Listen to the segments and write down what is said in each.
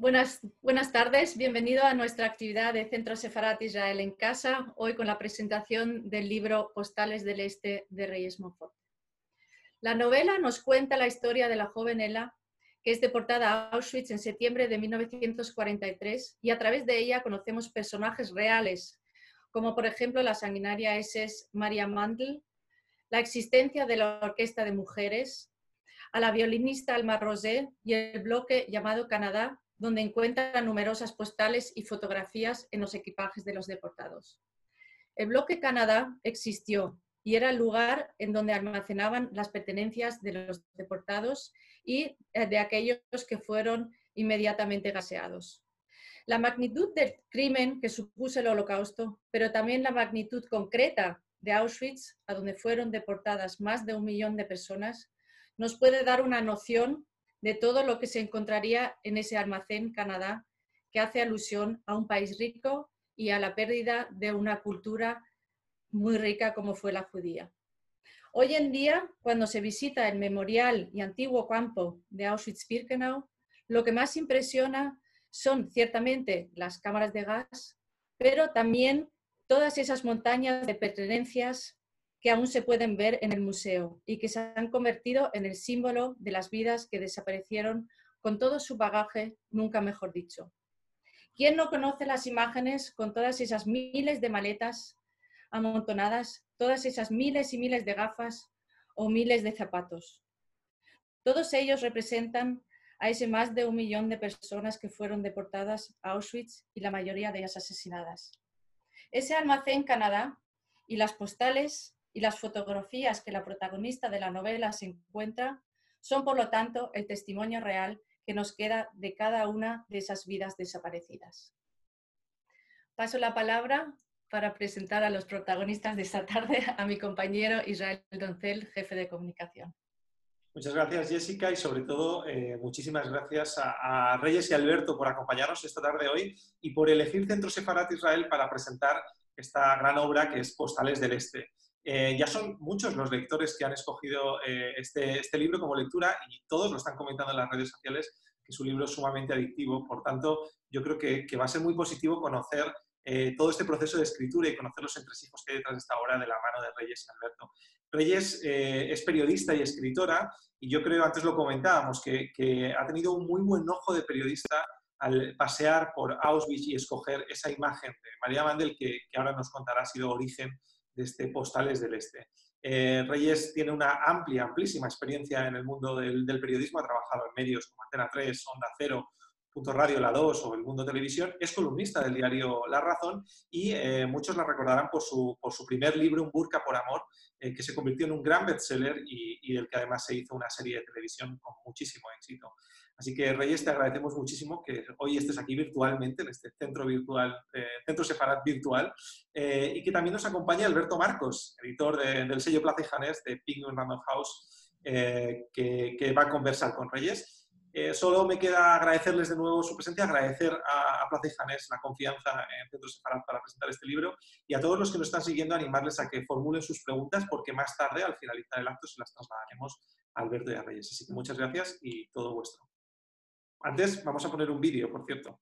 Buenas, buenas tardes, bienvenido a nuestra actividad de Centro Sefarat Israel en Casa, hoy con la presentación del libro Postales del Este de Reyes Monfort. La novela nos cuenta la historia de la joven Ella, que es deportada a Auschwitz en septiembre de 1943 y a través de ella conocemos personajes reales, como por ejemplo la sanguinaria SS Maria Mandl, la existencia de la Orquesta de Mujeres, a la violinista Alma Rosé y el bloque llamado Canadá, donde encuentra numerosas postales y fotografías en los equipajes de los deportados. El bloque Canadá existió y era el lugar en donde almacenaban las pertenencias de los deportados y eh, de aquellos que fueron inmediatamente gaseados. La magnitud del crimen que supuso el holocausto, pero también la magnitud concreta de Auschwitz, a donde fueron deportadas más de un millón de personas, nos puede dar una noción de todo lo que se encontraría en ese almacén Canadá, que hace alusión a un país rico y a la pérdida de una cultura muy rica como fue la judía. Hoy en día, cuando se visita el memorial y antiguo campo de Auschwitz-Birkenau, lo que más impresiona son ciertamente las cámaras de gas, pero también todas esas montañas de pertenencias que aún se pueden ver en el museo y que se han convertido en el símbolo de las vidas que desaparecieron con todo su bagaje, nunca mejor dicho. ¿Quién no conoce las imágenes con todas esas miles de maletas amontonadas, todas esas miles y miles de gafas o miles de zapatos? Todos ellos representan a ese más de un millón de personas que fueron deportadas a Auschwitz y la mayoría de ellas asesinadas. Ese almacén Canadá y las postales y las fotografías que la protagonista de la novela se encuentra son, por lo tanto, el testimonio real que nos queda de cada una de esas vidas desaparecidas. Paso la palabra para presentar a los protagonistas de esta tarde a mi compañero Israel Doncel, jefe de comunicación. Muchas gracias, Jessica, y sobre todo eh, muchísimas gracias a, Reyes y Alberto por acompañarnos esta tarde hoy y por elegir Centro Sefarat Israel para presentar esta gran obra que es Postales del Este. Eh, ya son muchos los lectores que han escogido eh, este, este, libro como lectura y todos lo están comentando en las redes sociales que su libro es sumamente adictivo. Por tanto, yo creo que, va a ser muy positivo conocer eh, todo este proceso de escritura y conocer los entresijos que hay detrás de esta obra de la mano de Reyes Alberto. Reyes es periodista y escritora y yo creo, antes lo comentábamos, que, ha tenido un muy buen ojo de periodista al pasear por Auschwitz y escoger esa imagen de María Mandel, que, que ahora nos contará ha sido origen este Postales del Este. Eh, Reyes tiene una amplia, amplísima experiencia en el mundo del, periodismo, ha trabajado en medios como Antena 3, Onda Cero, Punto Radio La 2 o El Mundo Televisión, es columnista del diario La Razón y eh, muchos la recordarán por su, por su, primer libro, Un Burka por Amor, eh, que se convirtió en un gran bestseller y del que además se hizo una serie de televisión con muchísimo éxito. Así que Reyes, te agradecemos muchísimo que hoy estés aquí virtualmente, en este centro virtual, eh, centro separat virtual, eh, y que también nos acompañe Alberto Marcos, editor del sello Plaza y Janés de Penguin Random House, eh, que, va a conversar con Reyes. solo me queda agradecerles de nuevo su presencia, agradecer a, a Plaza y Janés la confianza en Centro Separat para presentar este libro y a todos los que nos están siguiendo animarles a que formulen sus preguntas porque más tarde, al finalizar el acto, se las trasladaremos a Alberto y a Reyes. Así que muchas gracias y todo vuestro. Antes vamos a poner un vídeo, por cierto.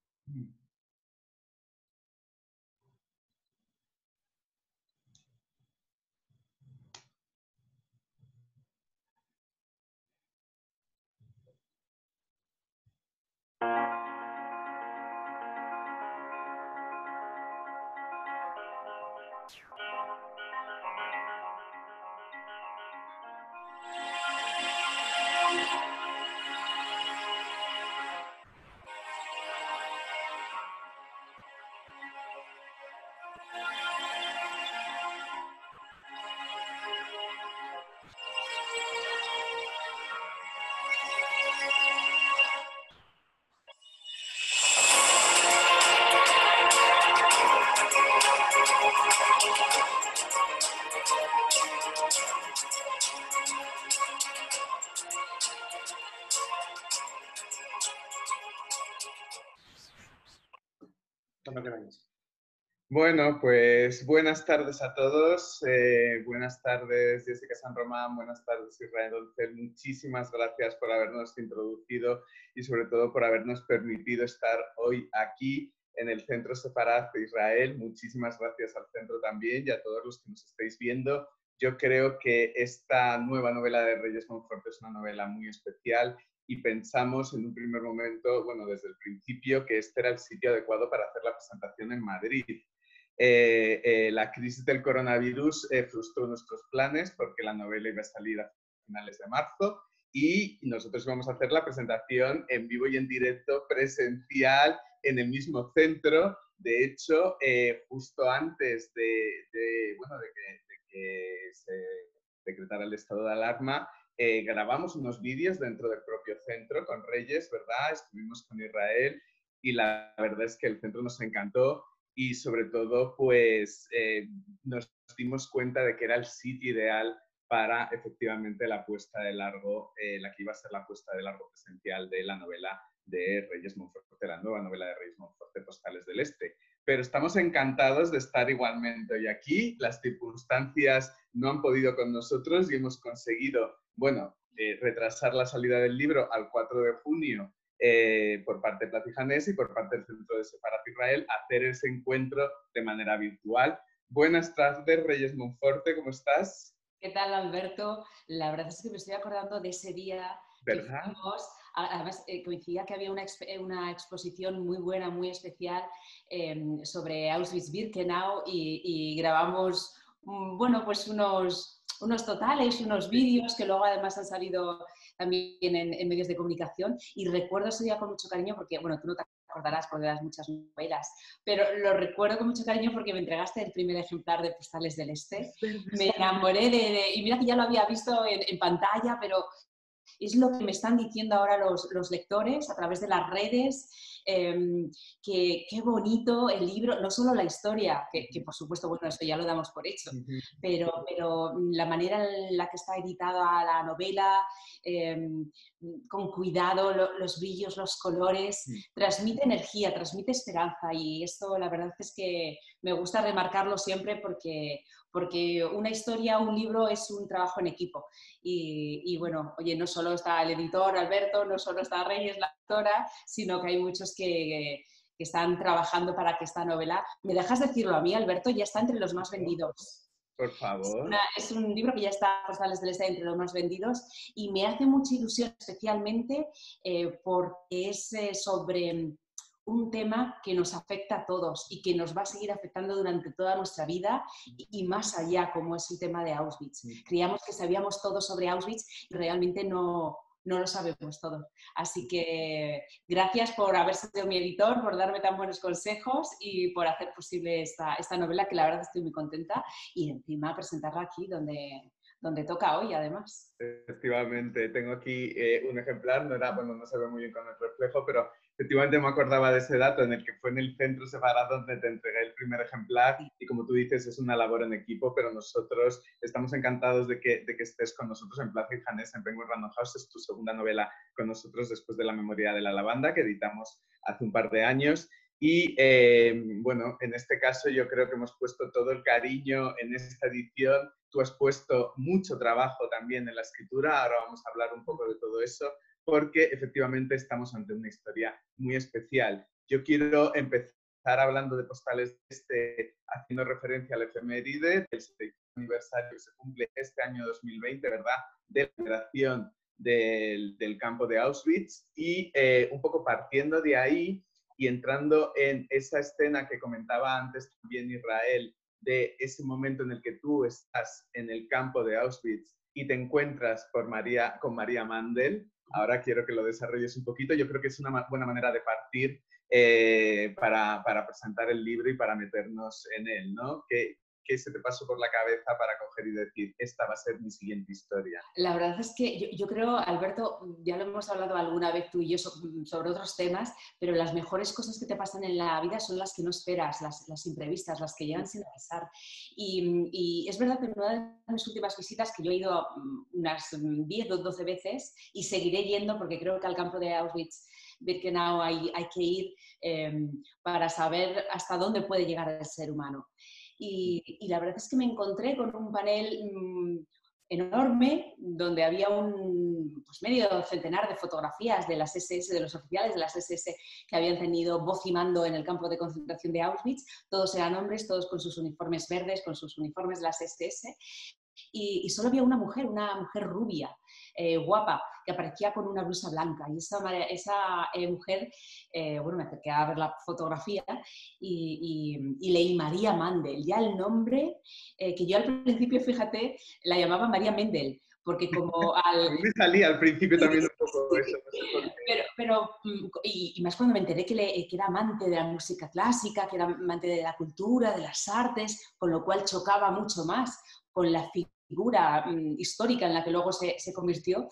Bueno, pues buenas tardes a todos. Eh, buenas tardes, Jessica San Román. Buenas tardes, Israel Doncel. Muchísimas gracias por habernos introducido y sobre todo por habernos permitido estar hoy aquí en el Centro Separat de Israel. Muchísimas gracias al centro también y a todos los que nos estáis viendo. Yo creo que esta nueva novela de Reyes Monfort es una novela muy especial y pensamos en un primer momento, bueno, desde el principio, que este era el sitio adecuado para hacer la presentación en Madrid. Eh, eh, la crisis del coronavirus eh, frustró nuestros planes porque la novela iba a salir a finales de marzo y nosotros íbamos a hacer la presentación en vivo y en directo, presencial, en el mismo centro. De hecho, justo antes de, bueno, de, que, se decretara el estado de alarma, grabamos unos vídeos dentro del propio centro con Reyes, ¿verdad? Estuvimos con Israel y la verdad es que el centro nos encantó y sobre todo pues eh, nos dimos cuenta de que era el sitio ideal para efectivamente la puesta de largo, eh, la que iba a ser la puesta de largo presencial de la novela de Reyes Monforte, la nueva novela de Reyes Monforte, Postales del Este. Pero estamos encantados de estar igualmente hoy aquí. Las circunstancias no han podido con nosotros y hemos conseguido, bueno, eh, retrasar la salida del libro al 4 de junio eh, por parte de Platijanés y por parte del Centro de Separat Israel hacer ese encuentro de manera virtual. Buenas tardes, Reyes Monforte, ¿cómo estás? ¿Qué tal, Alberto? La verdad es que me estoy acordando de ese día ¿verdad? que además eh, coincidía que había una, una, exposición muy buena, muy especial em, sobre Auschwitz-Birkenau y, y, grabamos, mm, bueno, pues unos, unos totales, unos vídeos que luego además han salido también en, medios de comunicación y recuerdo ese día con mucho cariño porque, bueno, tú no te acordarás porque das muchas novelas, pero lo recuerdo con mucho cariño porque me entregaste el primer ejemplar de Postales del Este. Me enamoré de, y mira que ya lo había visto en, pantalla, pero es lo que me están diciendo ahora los, los lectores a través de las redes Em, que qué bonito el libro, no solo la historia, que, por supuesto, bueno, esto ya lo damos por hecho, pero, pero la manera en la que está editada la novela, em, con cuidado, los brillos, los colores, transmite energía, transmite esperanza y esto la verdad es que me gusta remarcarlo siempre porque, porque una historia, un libro es un trabajo en equipo. Y, bueno, oye, no solo está el editor Alberto, no solo está Reyes, la autora, sino que hay muchos que, que están trabajando para que esta novela, ¿me dejas decirlo a mí, Alberto? Ya está entre los más vendidos. Por favor. Es, un libro que ya está Postales del Este entre los más vendidos y me hace mucha ilusión especialmente eh, porque es eh, sobre un tema que nos afecta a todos y que nos va a seguir afectando durante toda nuestra vida y, más allá, como es el tema de Auschwitz. Creíamos que sabíamos todo sobre Auschwitz y realmente no, no lo sabemos todo. Así que gracias por haber sido mi editor, por darme tan buenos consejos y por hacer posible esta, esta novela, que la verdad estoy muy contenta, y encima presentarla aquí donde, donde toca hoy, además. Efectivamente, tengo aquí eh, un ejemplar, no, era, bueno, no se ve muy bien con el reflejo, pero efectivamente me acordaba de ese dato en el que fue en el centro separado donde te entregué el primer ejemplar y como tú dices es una labor en equipo, pero nosotros estamos encantados de que, de que estés con nosotros en Plaza y Janés en Penguin Random House, es tu segunda novela con nosotros después de La Memoria de la Lavanda que editamos hace un par de años y eh, bueno, en este caso yo creo que hemos puesto todo el cariño en esta edición. Tú has puesto mucho trabajo también en la escritura. Ahora vamos a hablar un poco de todo eso porque efectivamente estamos ante una historia muy especial. Yo quiero empezar hablando de postales este, haciendo referencia al efeméride del aniversario que se cumple este año 2020, ¿verdad? De la liberación del, del, campo de Auschwitz y eh, un poco partiendo de ahí y entrando en esa escena que comentaba antes también Israel, de ese momento en el que tú estás en el campo de Auschwitz y te encuentras por María, con María Mandel. Ahora quiero que lo desarrolles un poquito. Yo creo que es una buena manera de partir eh, para, para, presentar el libro y para meternos en él, ¿no? ¿Qué, ¿qué se te pasó por la cabeza para coger y decir, esta va a ser mi siguiente historia? La verdad es que yo, creo, Alberto, ya lo hemos hablado alguna vez tú y yo sobre otros temas, pero las mejores cosas que te pasan en la vida son las que no esperas, las, las imprevistas, las que llegan sin avisar. Y, y, es verdad que en una de mis últimas visitas, que yo he ido mm, unas 10 o 12 veces y seguiré yendo porque creo que al campo de Auschwitz Birkenau hay, hay que ir em, para saber hasta dónde puede llegar el ser humano. Y, la verdad es que me encontré con un panel mm, enorme donde había un pues, medio centenar de fotografías de las SS, de los oficiales de las SS que habían tenido voz y mando en el campo de concentración de Auschwitz. Todos eran hombres, todos con sus uniformes verdes, con sus uniformes de las SS. Y, y solo había una mujer, una mujer rubia, eh, guapa, que aparecía con una blusa blanca. Y esa, esa eh, mujer, eh, bueno, me acerqué a ver la fotografía y, leí María Mandel. Ya el nombre, que yo al principio, fíjate, la llamaba María Mendel, porque como al... me salía al principio también un poco eso. pero, pero mm, y, más cuando me enteré que, que, era amante de la música clásica, que era amante de la cultura, de las artes, con lo cual chocaba mucho más con la figura mm, histórica en la que luego se, convirtió.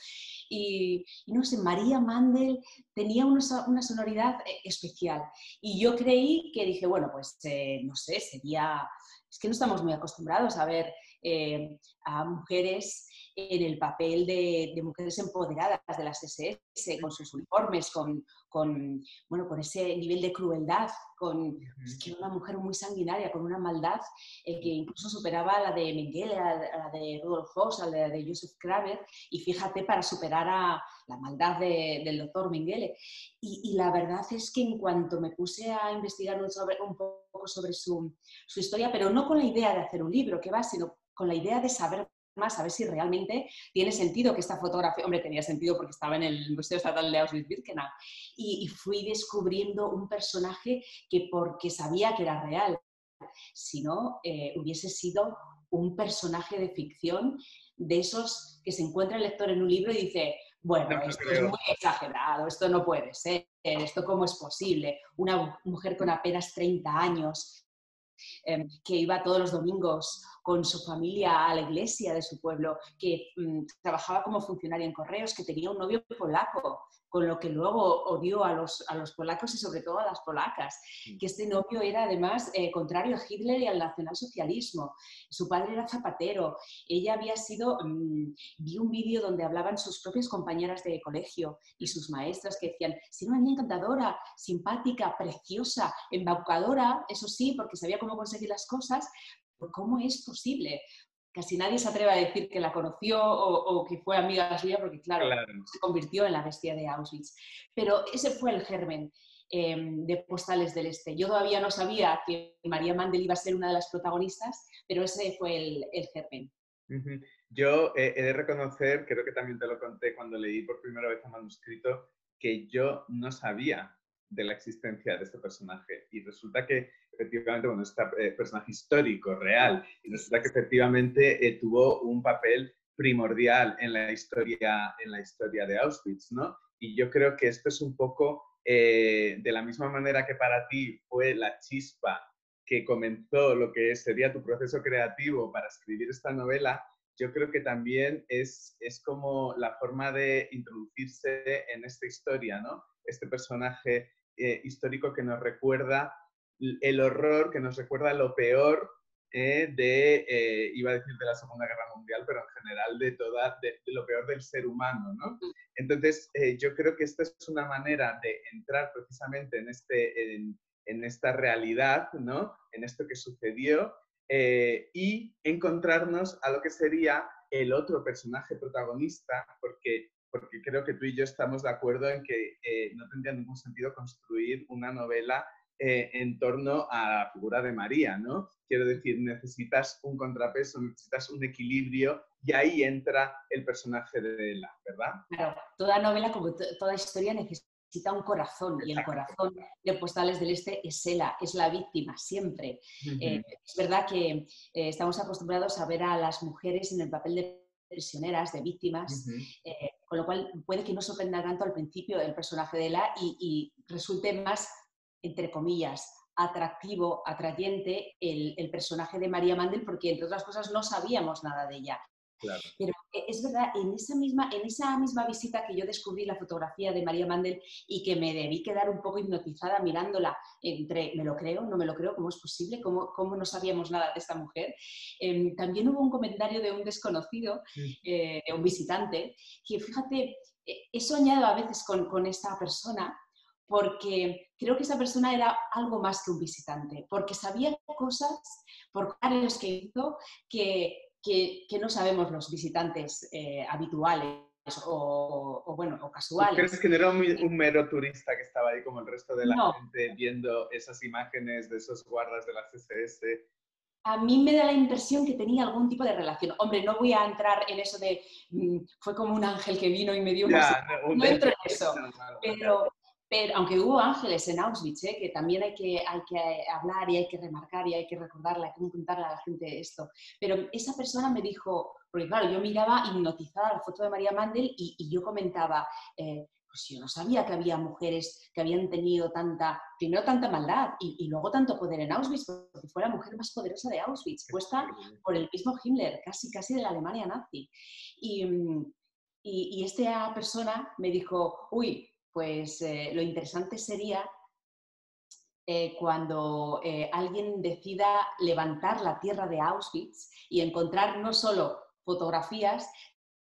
Y, no sé, María Mandel tenía una, sonoridad eh, especial. Y yo creí que dije, bueno, pues eh, no sé, sería... Es que no estamos muy acostumbrados a ver eh, a mujeres en el papel de, mujeres empoderadas de las SS, con sus uniformes, con, con, bueno, con ese nivel de crueldad, con que era una mujer muy sanguinaria, con una maldad eh, que incluso superaba a la de Mengele, a, la de Rudolf Hoss, a la de Joseph Kramer, y fíjate para superar a la maldad del doctor Mengele. Y, la verdad es que en cuanto me puse a investigar un, sobre, un poco sobre su, su historia, pero no con la idea de hacer un libro, que va, sino con la idea de saber más a ver si realmente tiene sentido que esta fotografía, hombre, tenía sentido porque estaba en el Museo Estatal de Auschwitz-Birkenau, y, fui descubriendo un personaje que porque sabía que era real, si no, eh, hubiese sido un personaje de ficción de esos que se encuentra el lector en un libro y dice, bueno, esto es muy exagerado, esto no puede ser, esto cómo es posible, una mujer con apenas 30 años Em, que iba todos los domingos con su familia a la iglesia de su pueblo, que mm, trabajaba como funcionaria en correos, que tenía un novio polaco, con lo que luego odió a los, a los polacos y sobre todo a las polacas, que este novio era además eh, contrario a Hitler y al nacionalsocialismo. Su padre era zapatero, ella había sido, mm, vi un vídeo donde hablaban sus propias compañeras de colegio y sus maestras que decían, si una niña encantadora, simpática, preciosa, embaucadora, eso sí, porque sabía cómo conseguir las cosas, ¿cómo es posible? Casi nadie se atreve a decir que la conoció o, que fue amiga suya, porque claro, se convirtió en la bestia de Auschwitz. Pero ese fue el germen em, de Postales del Este. Yo todavía no sabía que María Mandel iba a ser una de las protagonistas, pero ese fue el, germen. Yo he de reconocer, creo que también te lo conté cuando leí por primera vez el manuscrito, que yo no sabía de la existencia de este personaje. Y resulta que efectivamente, bueno, este personaje histórico, real, y resulta que efectivamente eh, tuvo un papel primordial en la, historia, en la historia de Auschwitz, ¿no? Y yo creo que esto es un poco, eh, de la misma manera que para ti fue la chispa que comenzó lo que sería tu proceso creativo para escribir esta novela, yo creo que también es, es como la forma de introducirse en esta historia, ¿no? Este personaje histórico que nos recuerda el horror que nos recuerda lo peor eh, de, eh, iba a decir de la Segunda Guerra Mundial, pero en general de, toda, de, lo peor del ser humano, ¿no? Entonces, eh, yo creo que esta es una manera de entrar precisamente en, este, en, en esta realidad, ¿no? En esto que sucedió y encontrarnos a lo que sería el otro personaje protagonista, porque porque creo que tú y yo estamos de acuerdo en que no tendría ningún sentido construir una novela eh, en torno a la figura de María, ¿no? Quiero decir, necesitas un contrapeso, necesitas un equilibrio y ahí entra el personaje de Ella, ¿verdad? Claro, toda novela, como toda historia, necesita un corazón y el corazón de Postales del Este es Ella, es la víctima, siempre. Eh, es verdad que eh, estamos acostumbrados a ver a las mujeres en el papel de prisioneras, de víctimas, con lo cual puede que no sorprenda tanto al principio el personaje de y, y resulte más entre comillas, atractivo, atrayente el, personaje de María Mandel, porque entre otras cosas no sabíamos nada de ella. Pero e, es verdad, en esa, misma, en esa misma visita que yo descubrí la fotografía de María Mandel y que me debí quedar un poco hipnotizada mirándola entre me lo creo, no me lo creo, cómo es posible, cómo, cómo no sabíamos nada de esta mujer, em, también hubo un comentario de un desconocido, mm. eh, de un visitante, que fíjate, he soñado a veces con, con esta persona porque creo que esa persona era algo más que un visitante, porque sabía cosas por años que hizo que, que, no sabemos los visitantes eh, habituales o, bueno, o casuales. ¿Crees que no era un, mero turista que estaba ahí como el resto de la gente viendo esas imágenes de esos guardas de las SS? a mí me da la impresión que tenía algún tipo de relación. Hombre, no voy a entrar en eso de mm, fue como un ángel que vino y me dio una... no, entro en eso, pero, pero, aunque hubo ángeles en Auschwitz, ¿eh? que también hay que, hay que hablar y hay que remarcar y hay que recordarla, hay que contarle a la gente esto. Pero esa persona me dijo, porque claro, yo miraba hipnotizada la foto de María Mandel y, y yo comentaba, eh, pues yo no sabía que había mujeres que habían tenido tanta, primero tanta maldad y, luego tanto poder en Auschwitz, porque fue la mujer más poderosa de Auschwitz, puesta por el mismo Himmler, casi, casi de la Alemania nazi. Y, y, esta persona me dijo, uy, pues eh, lo interesante sería eh, cuando eh, alguien decida levantar la tierra de Auschwitz y encontrar no solo fotografías,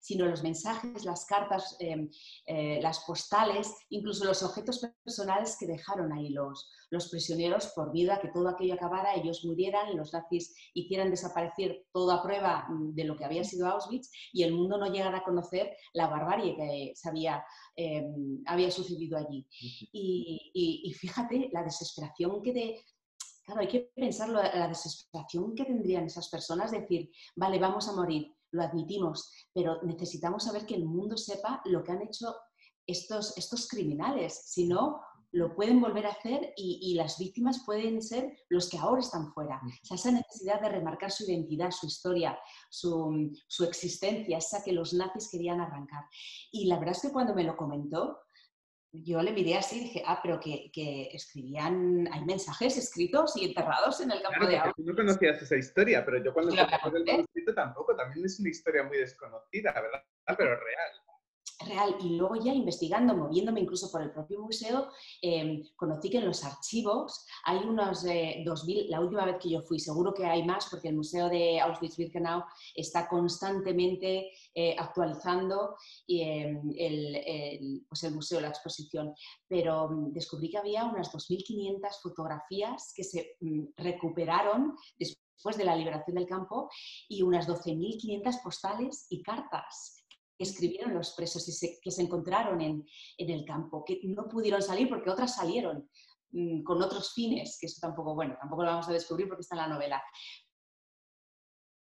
sino los mensajes, las cartas, em, eh, las postales, incluso los objetos personales que dejaron ahí los, los prisioneros por vida, que todo aquello acabara, ellos murieran y los nazis hicieran desaparecer toda prueba mm, de lo que había sido Auschwitz y el mundo no llegara a conocer la barbarie que se había, em, había sucedido allí. Y, fíjate la desesperación que de, Claro, hay que pensarlo, la desesperación que tendrían esas personas, decir, vale, vamos a morir, lo admitimos, pero necesitamos saber que el mundo sepa lo que han hecho estos, estos criminales, si no, lo pueden volver a hacer y, las víctimas pueden ser los que ahora están fuera. O sea, esa necesidad de remarcar su identidad, su historia, su, su, existencia, esa que los nazis querían arrancar. Y la verdad es que cuando me lo comentó, yo le miré así y dije, ah, pero que, que, escribían, hay mensajes escritos y enterrados en el campo de agua. Tú no conocías esa historia, pero yo cuando claro, el manuscrito tampoco, también es una historia muy desconocida, ¿verdad? Pero real real. Y luego ya investigando, moviéndome incluso por el propio museo, em, conocí que en los archivos hay unos eh, 2.000, la última vez que yo fui, seguro que hay más porque el Museo de Auschwitz-Birkenau está constantemente eh, actualizando em, el, pues el museo, la exposición, pero mm, descubrí que había unas 2.500 fotografías que se mm, recuperaron después de la liberación del campo y unas 12.500 postales y cartas escribieron los presos y que se encontraron en, el campo, que no pudieron salir porque otras salieron mm, con otros fines, que eso tampoco, bueno, tampoco lo vamos a descubrir porque está en la novela.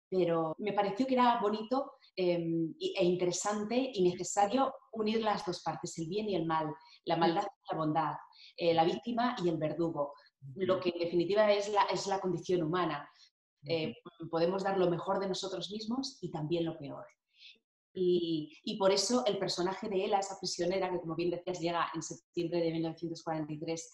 Pero me pareció que era bonito em, e interesante y necesario unir las dos partes, el bien y el mal, la maldad y la bondad, eh, la víctima y el verdugo, lo que en definitiva es la, es la condición humana. Eh, podemos dar lo mejor de nosotros mismos y también lo peor. Y, por eso el personaje de Ela, esa prisionera que, como bien decías, llega en septiembre de 1943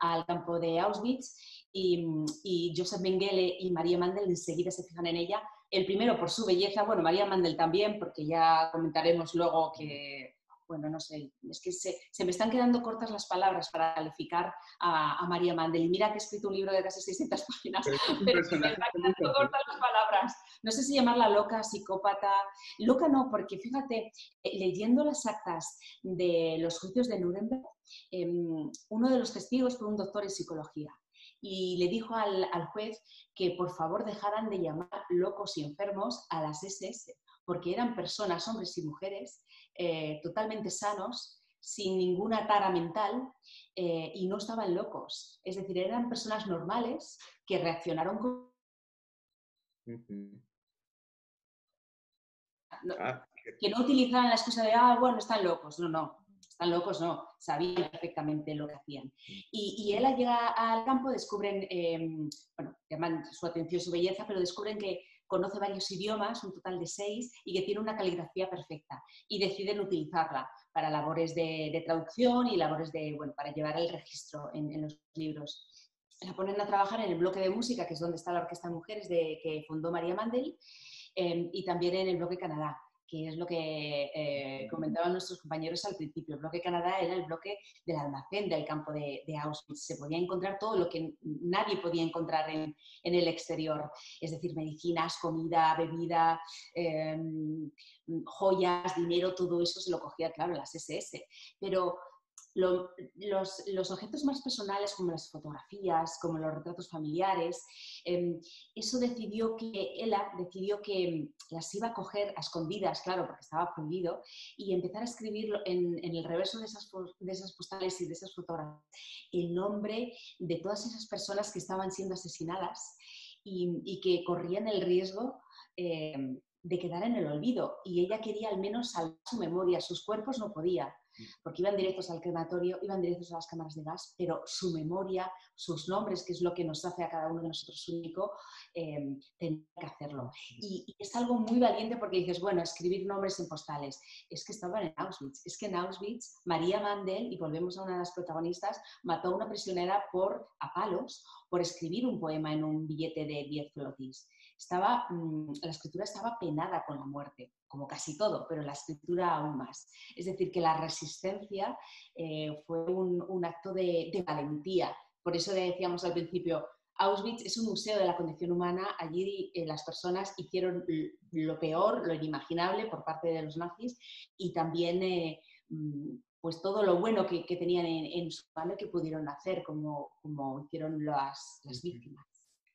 al campo de Auschwitz, y, y Joseph Mengele y María Mandel enseguida se fijan en ella. El primero por su belleza, bueno, María Mandel también, porque ya comentaremos luego que bueno, no sé, es que se, me están quedando cortas las palabras para calificar a, María Mandel. Mira que he escrito un libro de casi 600 páginas, pero, se me están quedando cortas las palabras. No sé si llamarla loca, psicópata. Loca no, porque fíjate, eh, leyendo las actas de los juicios de Nuremberg, em, uno de los testigos fue un doctor en psicología y le dijo al, al, juez que por favor dejaran de llamar locos y enfermos a las SS, porque eran personas, hombres y mujeres, eh, totalmente sanos, sin ninguna tara mental eh, y no estaban locos. Es decir, eran personas normales que reaccionaron con... Ah, que no utilizaban la excusa de, ah, bueno, están locos. No, no, están locos, no. Sabían perfectamente lo que hacían. Y, y él llega al campo, descubren, em, bueno, llaman su atención su belleza, pero descubren que conoce varios idiomas, un total de seis, y que tiene una caligrafía perfecta. Y deciden utilizarla para labores de, traducción y labores de, bueno, para llevar el registro en, los libros. La ponen a trabajar en el bloque de música, que es donde está la Orquesta Mujeres de, que fundó María Mandel, eh, y también en el bloque Canadá que es lo que eh, comentaban nuestros compañeros al principio. El bloque Canadá era el bloque del almacén del campo de, Auschwitz. Se podía encontrar todo lo que nadie podía encontrar en, el exterior, es decir, medicinas, comida, bebida, em, joyas, dinero, todo eso se lo cogía, claro, las SS. Pero los, objetos más personales, como las fotografías, como los retratos familiares, em, eso decidió que ella decidió que las iba a coger a escondidas, claro, porque estaba prohibido, y empezar a escribir en, el reverso de esas, de esas postales y de esas fotografías el nombre de todas esas personas que estaban siendo asesinadas y, que corrían el riesgo em, de quedar en el olvido. Y ella quería al menos salvar su memoria, sus cuerpos no podía porque iban directos al crematorio, iban directos a las cámaras de gas, pero su memoria, sus nombres, que es lo que nos hace a cada uno de nosotros único, eh, tenía que hacerlo. Y, es algo muy valiente porque dices, bueno, escribir nombres en postales. Es que estaban en Auschwitz. Es que en Auschwitz, María Mandel, y volvemos a una de las protagonistas, mató a una prisionera por, a palos por escribir un poema en un billete de 10 flotis estaba, mm, la escritura estaba penada con la muerte, como casi todo, pero la escritura aún más. Es decir, que la resistencia eh, fue un, acto de, valentía. Por eso decíamos al principio, Auschwitz es un museo de la condición humana. Allí eh, las personas hicieron lo peor, lo inimaginable por parte de los nazis y también eh, mm, pues todo lo bueno que, tenían en, su mano que pudieron hacer, como, como hicieron las, las víctimas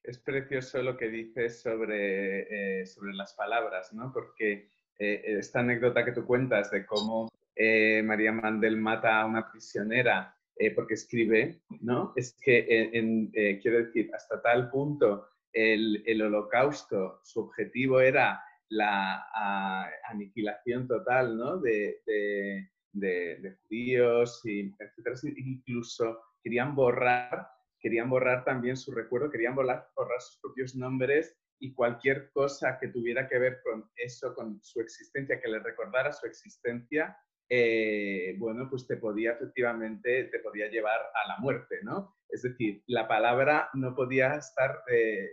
es precioso lo que dices sobre, eh, sobre las palabras, ¿no? Porque eh, esta anécdota que tú cuentas de cómo eh, María Mandel mata a una prisionera porque escribe, ¿no? Es que, quiero decir, hasta tal punto el, el holocausto, su objetivo era la aniquilación total, ¿no? De, de, de judíos, y etcétera. Incluso querían borrar querían borrar también su recuerdo, querían borrar, borrar sus propios nombres y cualquier cosa que tuviera que ver con eso, con su existencia, que le recordara su existencia, eh, bueno, pues te podía efectivamente, te podía llevar a la muerte, ¿no? Es decir, la palabra no podía estar eh,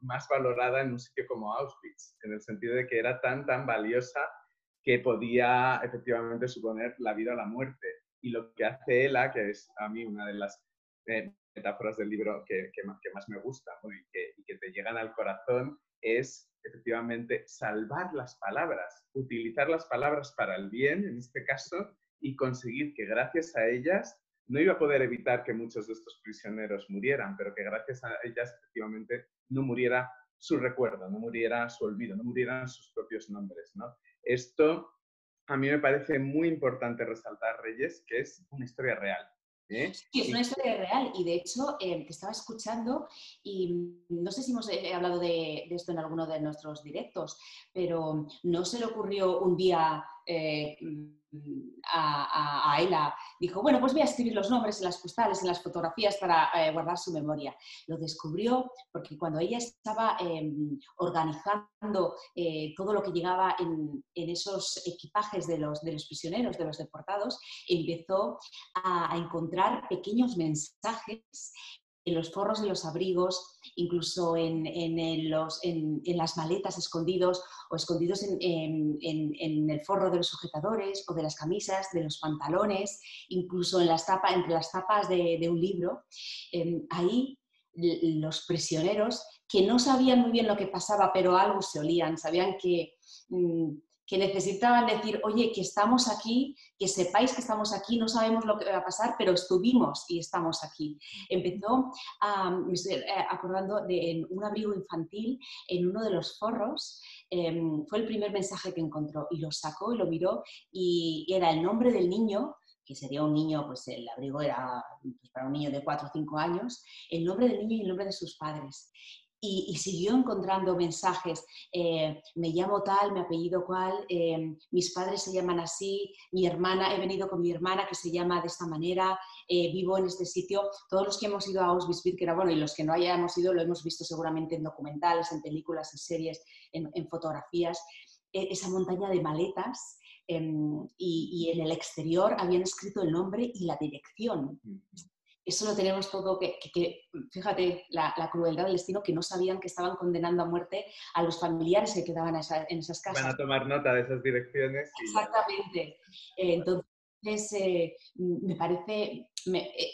más valorada en un sitio como Auschwitz, en el sentido de que era tan, tan valiosa que podía efectivamente suponer la vida o la muerte. Y lo que hace Ella, que es a mí una de las eh, metáforas del libro que, que, más, me gustan y, que, y, que, te llegan al corazón es efectivamente salvar las palabras, utilizar las palabras para el bien, en este caso, y conseguir que gracias a ellas no iba a poder evitar que muchos de estos prisioneros murieran, pero que gracias a ellas efectivamente no muriera su recuerdo, no muriera su olvido, no murieran sus propios nombres. ¿no? Esto a mí me parece muy importante resaltar, Reyes, que es una historia real. ¿Eh? Sí, es una historia real y de hecho eh, te estaba escuchando y no sé si hemos eh, hablado de, esto en alguno de nuestros directos, pero no se le ocurrió un día a, a, Ella, dijo, bueno, pues voy a escribir los nombres en las postales, en las fotografías para eh, guardar su memoria. Lo descubrió porque cuando ella estaba em, organizando eh, todo lo que llegaba en, esos equipajes de los, de los, prisioneros, de los deportados, empezó a, a encontrar pequeños mensajes en los forros de los abrigos, incluso en, los, en, las maletas escondidos o escondidos en, el forro de los sujetadores o de las camisas, de los pantalones, incluso en las tapas, entre las tapas de, un libro. Em, ahí los prisioneros que no sabían muy bien lo que pasaba, pero algo se olían, sabían que mm, que necesitaban decir, oye, que estamos aquí, que sepáis que estamos aquí, no sabemos lo que va a pasar, pero estuvimos y estamos aquí. Empezó, me estoy eh, acordando de un abrigo infantil en uno de los forros, em, fue el primer mensaje que encontró y lo sacó y lo miró y era el nombre del niño que sería un niño, pues el abrigo era pues, para un niño de 4 o 5 años, el nombre del niño y el nombre de sus padres y, siguió encontrando mensajes. Eh, me llamo tal, mi apellido cual, eh, mis padres se llaman así, mi hermana, he venido con mi hermana que se llama de esta manera, eh, vivo en este sitio. Todos los que hemos ido a Auschwitz-Birkenau, bueno, y los que no hayamos ido lo hemos visto seguramente en documentales, en películas, en series, en, fotografías. E, esa montaña de maletas em, y, en el exterior habían escrito el nombre y la dirección eso lo tenemos todo que, fíjate, la, crueldad del destino, que no sabían que estaban condenando a muerte a los familiares que quedaban en esas casas. Van a tomar nota de esas direcciones. Exactamente. entonces, eh, me parece,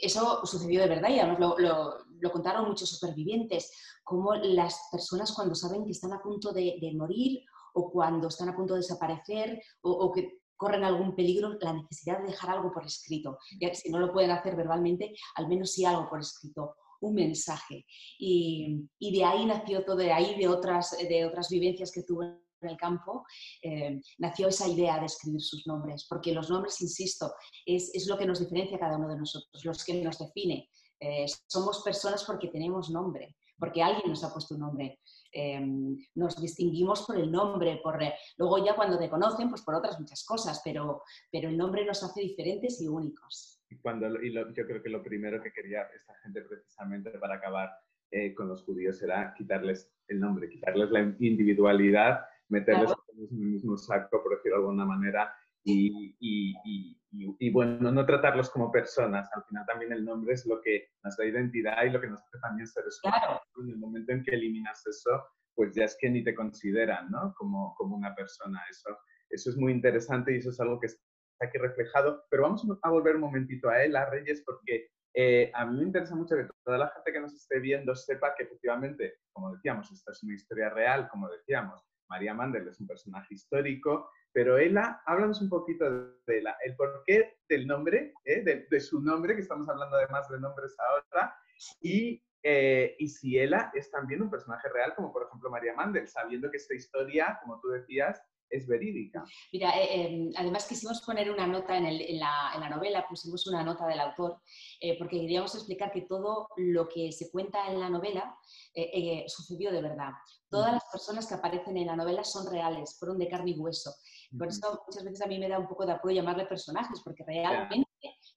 eso sucedió de verdad y además lo, contaron muchos supervivientes, cómo las personas cuando saben que están a punto de, morir o cuando están a punto de desaparecer o, que corren algún peligro, la necesidad de dejar algo por escrito. Ya si no lo pueden hacer verbalmente, al menos sí algo por escrito, un mensaje. Y, de ahí nació todo, de ahí de otras, de otras vivencias que tuve en el campo, eh, nació esa idea de escribir sus nombres, porque los nombres, insisto, es, es, lo que nos diferencia cada uno de nosotros, los que nos define. Eh, somos personas porque tenemos nombre, porque alguien nos ha puesto un nombre. Em, nos distinguimos por el nombre, por, eh, luego ya cuando te conocen, pues por otras muchas cosas, pero, pero el nombre nos hace diferentes y únicos. Y, cuando, y yo creo que lo primero que quería esta gente precisamente para acabar eh, con los judíos era quitarles el nombre, quitarles la individualidad, meterles en el mismo saco, por decirlo de alguna manera, y, y, y, bueno, no tratarlos como personas. Al final también el nombre es lo que nos da identidad y lo que nos hace también seres humanos. En el momento en que eliminas eso, pues ya es que ni te consideran ¿no? como, como una persona. Eso, eso es muy interesante y eso es algo que está aquí reflejado. Pero vamos a volver un momentito a él, a Reyes, porque eh, a mí me interesa mucho que toda la gente que nos esté viendo sepa que efectivamente, como decíamos, esta es una historia real, como decíamos, María Mandel es un personaje histórico, pero Ela, háblanos un poquito de Ela, el porqué del nombre, ¿eh? de, su nombre, que estamos hablando además de nombres ahora, y, eh, y si Ela es también un personaje real, como por ejemplo María Mandel, sabiendo que esta historia, como tú decías, es verídica. Mira, eh, em, además quisimos poner una nota en, la, novela, pusimos una nota del autor, porque queríamos explicar que todo lo que se cuenta en la novela sucedió de verdad. Todas las personas que aparecen en la novela son reales, fueron de carne y hueso. Por eso muchas veces a mí me da un poco de apuro llamarle personajes, porque realmente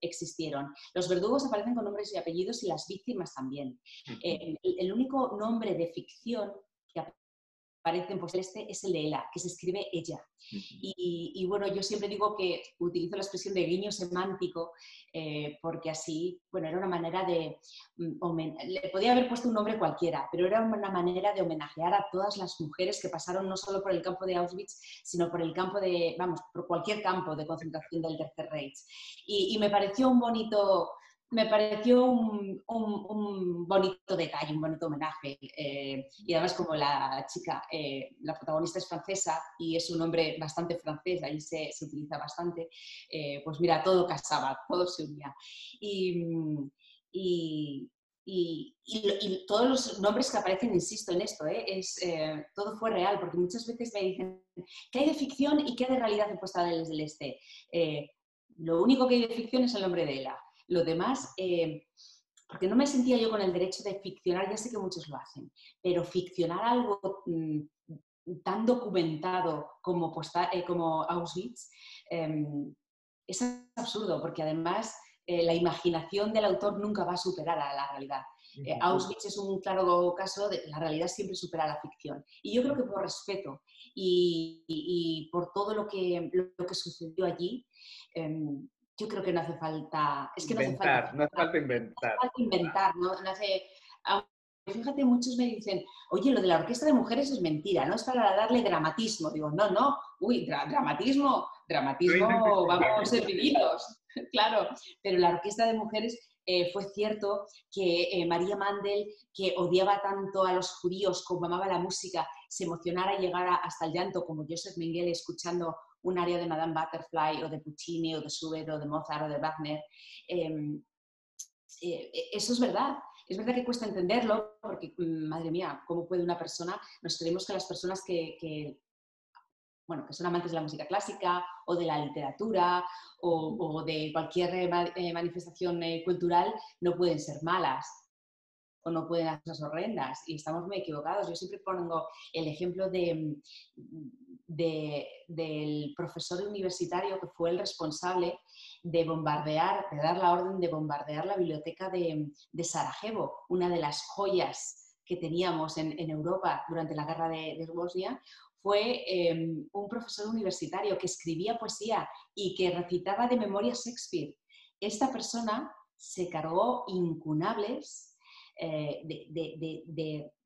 existieron. Los verdugos aparecen con nombres y apellidos y las víctimas también. Eh, el, único nombre de ficción que aparece en este es el de Ela, que se escribe ella. y, bueno, yo siempre digo que utilizo la expresión de guiño semántico eh, porque así, bueno, era una manera de, mm, le podía haber puesto un nombre cualquiera, pero era una manera de homenajear a todas las mujeres que pasaron no solo por el campo de Auschwitz, sino por el campo de, vamos, por cualquier campo de concentración del Tercer Reich. y me pareció un bonito, me pareció un, bonito detalle, un bonito homenaje. Eh, y además como la chica, eh, la protagonista es francesa y es un nombre bastante francés, ahí se, utiliza bastante, eh, pues mira, todo casaba, todo se unía. Y, todos los nombres que aparecen, insisto en esto, es, todo fue real, porque muchas veces me dicen, ¿qué hay de ficción y qué hay de realidad en Postales del Este? lo único que hay de ficción es el nombre de Ela lo demás, eh, porque no me sentía yo con el derecho de ficcionar, ya sé que muchos lo hacen, pero ficcionar algo mm, tan documentado como, eh, como Auschwitz em, es absurdo, porque además eh, la imaginación del autor nunca va a superar a la realidad. Auschwitz es un claro caso de la realidad siempre supera la ficción. Y yo creo que por respeto y, por todo lo que, lo que sucedió allí, em, yo creo que no hace falta. Es que no hace falta, no hace falta inventar. No hace falta inventar, ¿no? hace, fíjate, muchos me dicen, oye, lo de la orquesta de mujeres es mentira, ¿no? Es para darle dramatismo. Digo, no, no, uy, dramatismo, dramatismo, vamos serviditos, claro. Pero la orquesta de mujeres eh, fue cierto que eh, María Mandel, que odiaba tanto a los judíos como amaba la música, se emocionara y llegara hasta el llanto, como Joseph Mengele escuchando un área de Madame Butterfly o de Puccini o de Schubert o de Mozart o de Wagner. Em, eh, eso es verdad. Es verdad que cuesta entenderlo porque, mm, madre mía, ¿cómo puede una persona? Nos creemos que las personas que, bueno, que son amantes de la música clásica o de la literatura o, de cualquier eh, manifestación eh, cultural no pueden ser malas o no pueden hacer cosas horrendas. Y estamos muy equivocados. Yo siempre pongo el ejemplo de, del profesor universitario que fue el responsable de bombardear, de dar la orden de bombardear la biblioteca de, Sarajevo, una de las joyas que teníamos en, Europa durante la guerra de, Bosnia, fue em, un profesor universitario que escribía poesía y que recitaba de memoria Shakespeare. Esta persona se cargó incunables eh,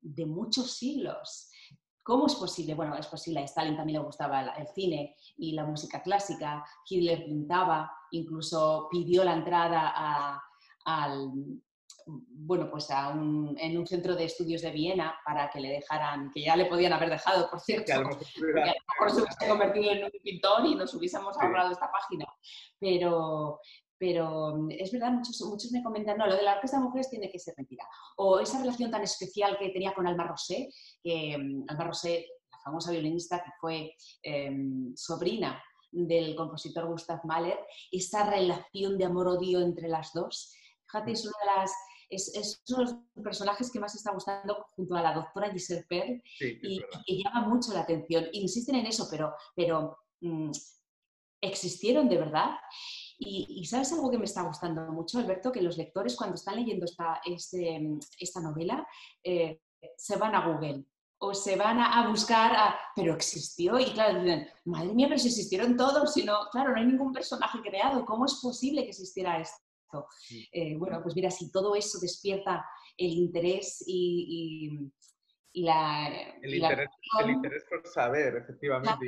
de, muchos siglos. ¿Cómo es posible? Bueno, es posible, a Stalin también le gustaba el cine y la música clásica, Hitler pintaba, incluso pidió la entrada a, bueno, pues a un, en un centro de estudios de Viena para que le dejaran, que ya le podían haber dejado, por cierto, a lo mejor, se hubiese convertido en un pintor y nos hubiésemos ahorrado esta página. Pero, pero mm, es verdad, muchos, muchos me comentan, no, lo de la orquesta de mujeres tiene que ser mentira. O esa relación tan especial que tenía con Alma Rosé, que mm, Alma Rosé, la famosa violinista que fue em, sobrina del compositor Gustav Mahler, esa relación de amor-odio entre las dos. Fíjate, es, de las, es, uno de los personajes que más está gustando junto a la doctora Giselle Perl y, que llama mucho la atención. Insisten en eso, pero, pero mm, existieron de verdad. Y, sabes algo que me está gustando mucho, Alberto, que los lectores cuando están leyendo esta, este, esta novela eh, se van a Google o se van a, buscar, a, pero existió, y claro, dicen, madre mía, pero si existieron todos, si no, claro, no hay ningún personaje creado, ¿cómo es posible que existiera esto? Eh, bueno, pues mira, si todo eso despierta el interés y, la... El, interés, por saber, efectivamente.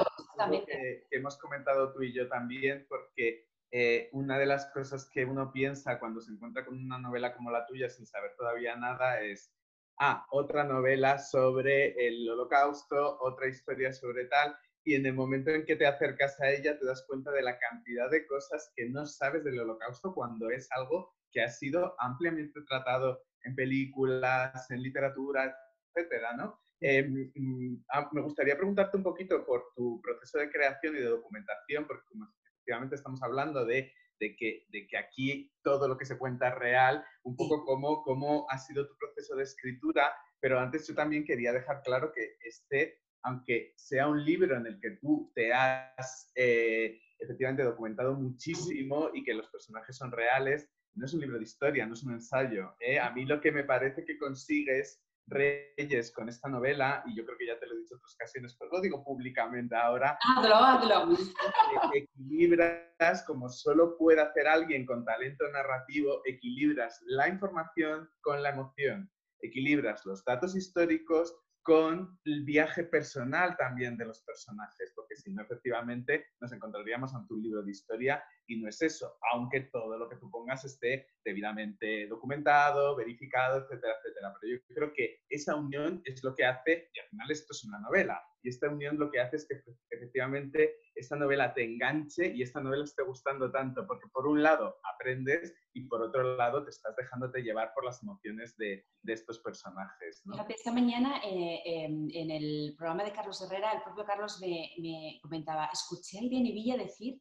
que, hemos comentado tú y yo también, porque eh, una de las cosas que uno piensa cuando se encuentra con una novela como la tuya sin saber todavía nada es, ah, otra novela sobre el holocausto, otra historia sobre tal, y en el momento en que te acercas a ella te das cuenta de la cantidad de cosas que no sabes del holocausto cuando es algo que ha sido ampliamente tratado en películas, en literatura, etcétera, ¿no? Em, mm, ah, me gustaría preguntarte un poquito por tu proceso de creación y de documentación, porque como efectivamente estamos hablando de, de, que, de que aquí todo lo que se cuenta es real, un poco cómo, cómo ha sido tu proceso de escritura, pero antes yo también quería dejar claro que este, aunque sea un libro en el que tú te has eh, efectivamente documentado muchísimo y que los personajes son reales, no es un libro de historia, no es un ensayo. ¿eh? A mí lo que me parece que consigues Reyes con esta novela, y yo creo que ya te lo he dicho en otras ocasiones, pero lo digo públicamente ahora. Hazlo, hazlo. Equilibras, como solo puede hacer alguien con talento narrativo, equilibras la información con la emoción, equilibras los datos históricos con el viaje personal también de los personajes, porque si no, efectivamente, nos encontraríamos ante un libro de historia y no es eso, aunque todo lo que tú pongas esté debidamente documentado, verificado, etcétera, etcétera. Pero yo creo que esa unión es lo que hace, y al final esto es una novela, y esta unión lo que hace es que efectivamente esta novela te enganche y esta novela esté gustando tanto, porque por un lado aprendes y por otro lado te estás dejándote llevar por las emociones de, de estos personajes. esta mañana eh, em, en el programa de Carlos Herrera, el propio Carlos me, me comentaba, escuché a Irene Villa decir,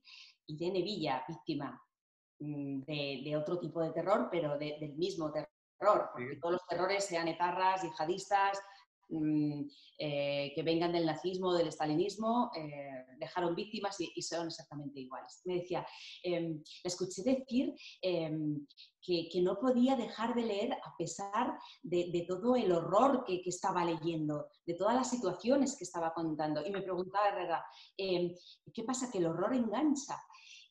Irene Villa, víctima mm, de, de, otro tipo de terror, pero del mismo terror, porque todos los terrores, sean etarras, yihadistas, Mm, eh, que vengan del nazismo, del estalinismo, eh, dejaron víctimas y, son exactamente iguales. Me decía, em, le escuché decir em, que, no podía dejar de leer a pesar de, todo el horror que, estaba leyendo, de todas las situaciones que estaba contando. Y me preguntaba em, ¿qué pasa? Que el horror engancha.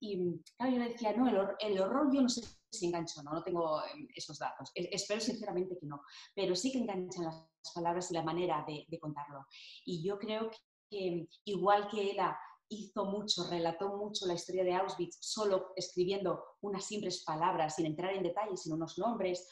Y claro, yo le decía, no, el, horror yo no sé si engancha o no, no tengo esos datos. espero sinceramente que no, pero sí que enganchan las palabras y la manera de, contarlo. Y yo creo que igual que ella hizo mucho, relató mucho la historia de Auschwitz solo escribiendo unas simples palabras, sin entrar en detalles, en unos nombres,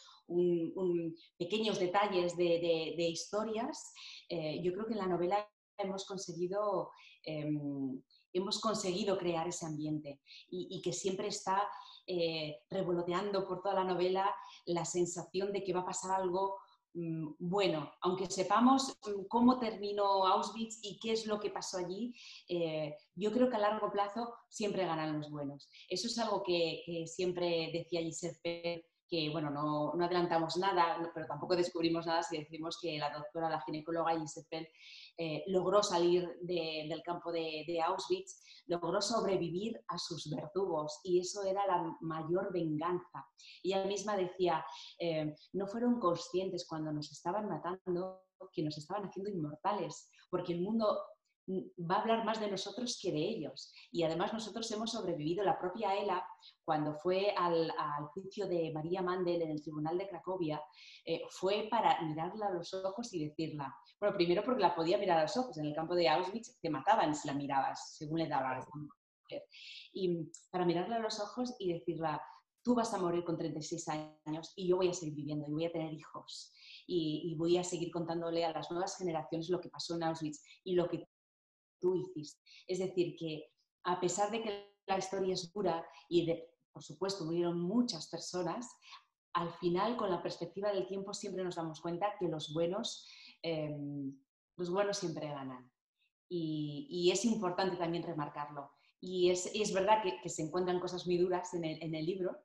pequeños detalles de, historias, eh, yo creo que en la novela hemos conseguido, em, hemos conseguido crear ese ambiente y, que siempre está eh, revoloteando por toda la novela la sensación de que va a pasar algo Mm, bueno, aunque sepamos mm, cómo terminó Auschwitz y qué es lo que pasó allí, eh, yo creo que a largo plazo siempre ganan los buenos. Eso es algo que, siempre decía Giselle que bueno, no, adelantamos nada, pero tampoco descubrimos nada si decimos que la doctora, la ginecóloga Giselle eh, logró salir del campo de, Auschwitz, logró sobrevivir a sus verdugos y eso era la mayor venganza. Ella misma decía, eh, no fueron conscientes cuando nos estaban matando que nos estaban haciendo inmortales, porque el mundo va a hablar más de nosotros que de ellos. Y además nosotros hemos sobrevivido. La propia Ela, cuando fue al, juicio de María Mandel en el Tribunal de Cracovia, eh, fue para mirarla a los ojos y decirla, bueno, primero porque la podía mirar a los ojos. En el campo de Auschwitz te mataban si la mirabas, según le dabas. Y para mirarla a los ojos y decirla, tú vas a morir con 36 años y yo voy a seguir viviendo y voy a tener hijos y, voy a seguir contándole a las nuevas generaciones lo que pasó en Auschwitz y lo que tú hiciste. Es decir, que a pesar de que la historia es dura y de, por supuesto, murieron muchas personas, al final, con la perspectiva del tiempo, siempre nos damos cuenta que los buenos, em, los buenos siempre ganan. Y, es importante también remarcarlo. Y es, es verdad que, se encuentran cosas muy duras en el, en el libro,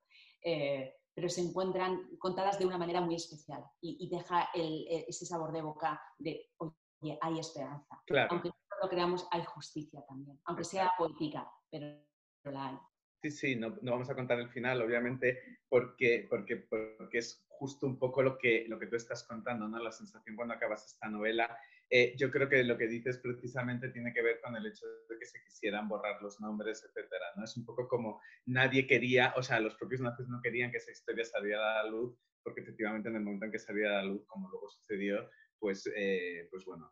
eh, pero se encuentran contadas de una manera muy especial y, deja ese sabor de boca de, oye, hay esperanza. Aunque no lo creamos, hay justicia también, aunque sea poética, pero la hay. Sí, sí, no, no, vamos a contar el final, obviamente, porque, porque, porque es justo un poco lo que, lo que tú estás contando, ¿no? La sensación cuando acabas esta novela eh, yo creo que lo que dices precisamente tiene que ver con el hecho de que se quisieran borrar los nombres, etcétera, ¿no? Es un poco como nadie quería, o sea, los propios nazis no querían que esa historia saliera a la luz, porque efectivamente en el momento en que saliera a la luz, como luego sucedió, pues, eh, pues bueno,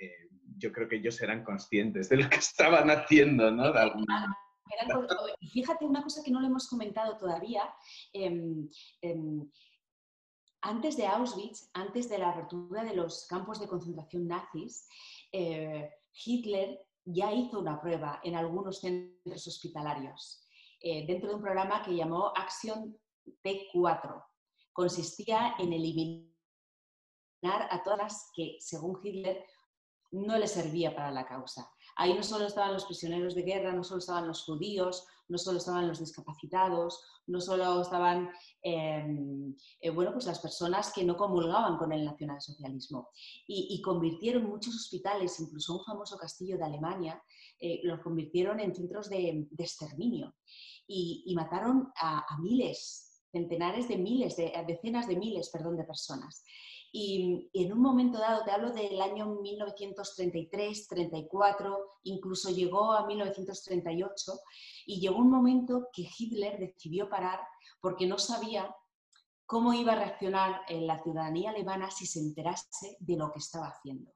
eh, yo creo que ellos eran conscientes de lo que estaban haciendo, ¿no? De alguna Fíjate una cosa que no le hemos comentado todavía. Em, em, antes de Auschwitz, antes de la apertura de los campos de concentración nazis, eh, Hitler ya hizo una prueba en algunos centros hospitalarios eh, dentro de un programa que llamó Action T4. Consistía en eliminar a todas las que, según Hitler, no le servía para la causa. Ahí no solo estaban los prisioneros de guerra, no solo estaban los judíos, no solo estaban los discapacitados, no solo estaban em, eh, bueno, pues las personas que no comulgaban con el nacionalsocialismo. Y, convirtieron muchos hospitales, incluso un famoso castillo de Alemania, eh, los convirtieron en centros de, exterminio. Y, mataron a, miles, centenares de miles, de, decenas de miles, perdón, de personas. Y, en un momento dado, te hablo del año 1933, 34, incluso llegó a 1938, y llegó un momento que Hitler decidió parar porque no sabía cómo iba a reaccionar la ciudadanía alemana si se enterase de lo que estaba haciendo.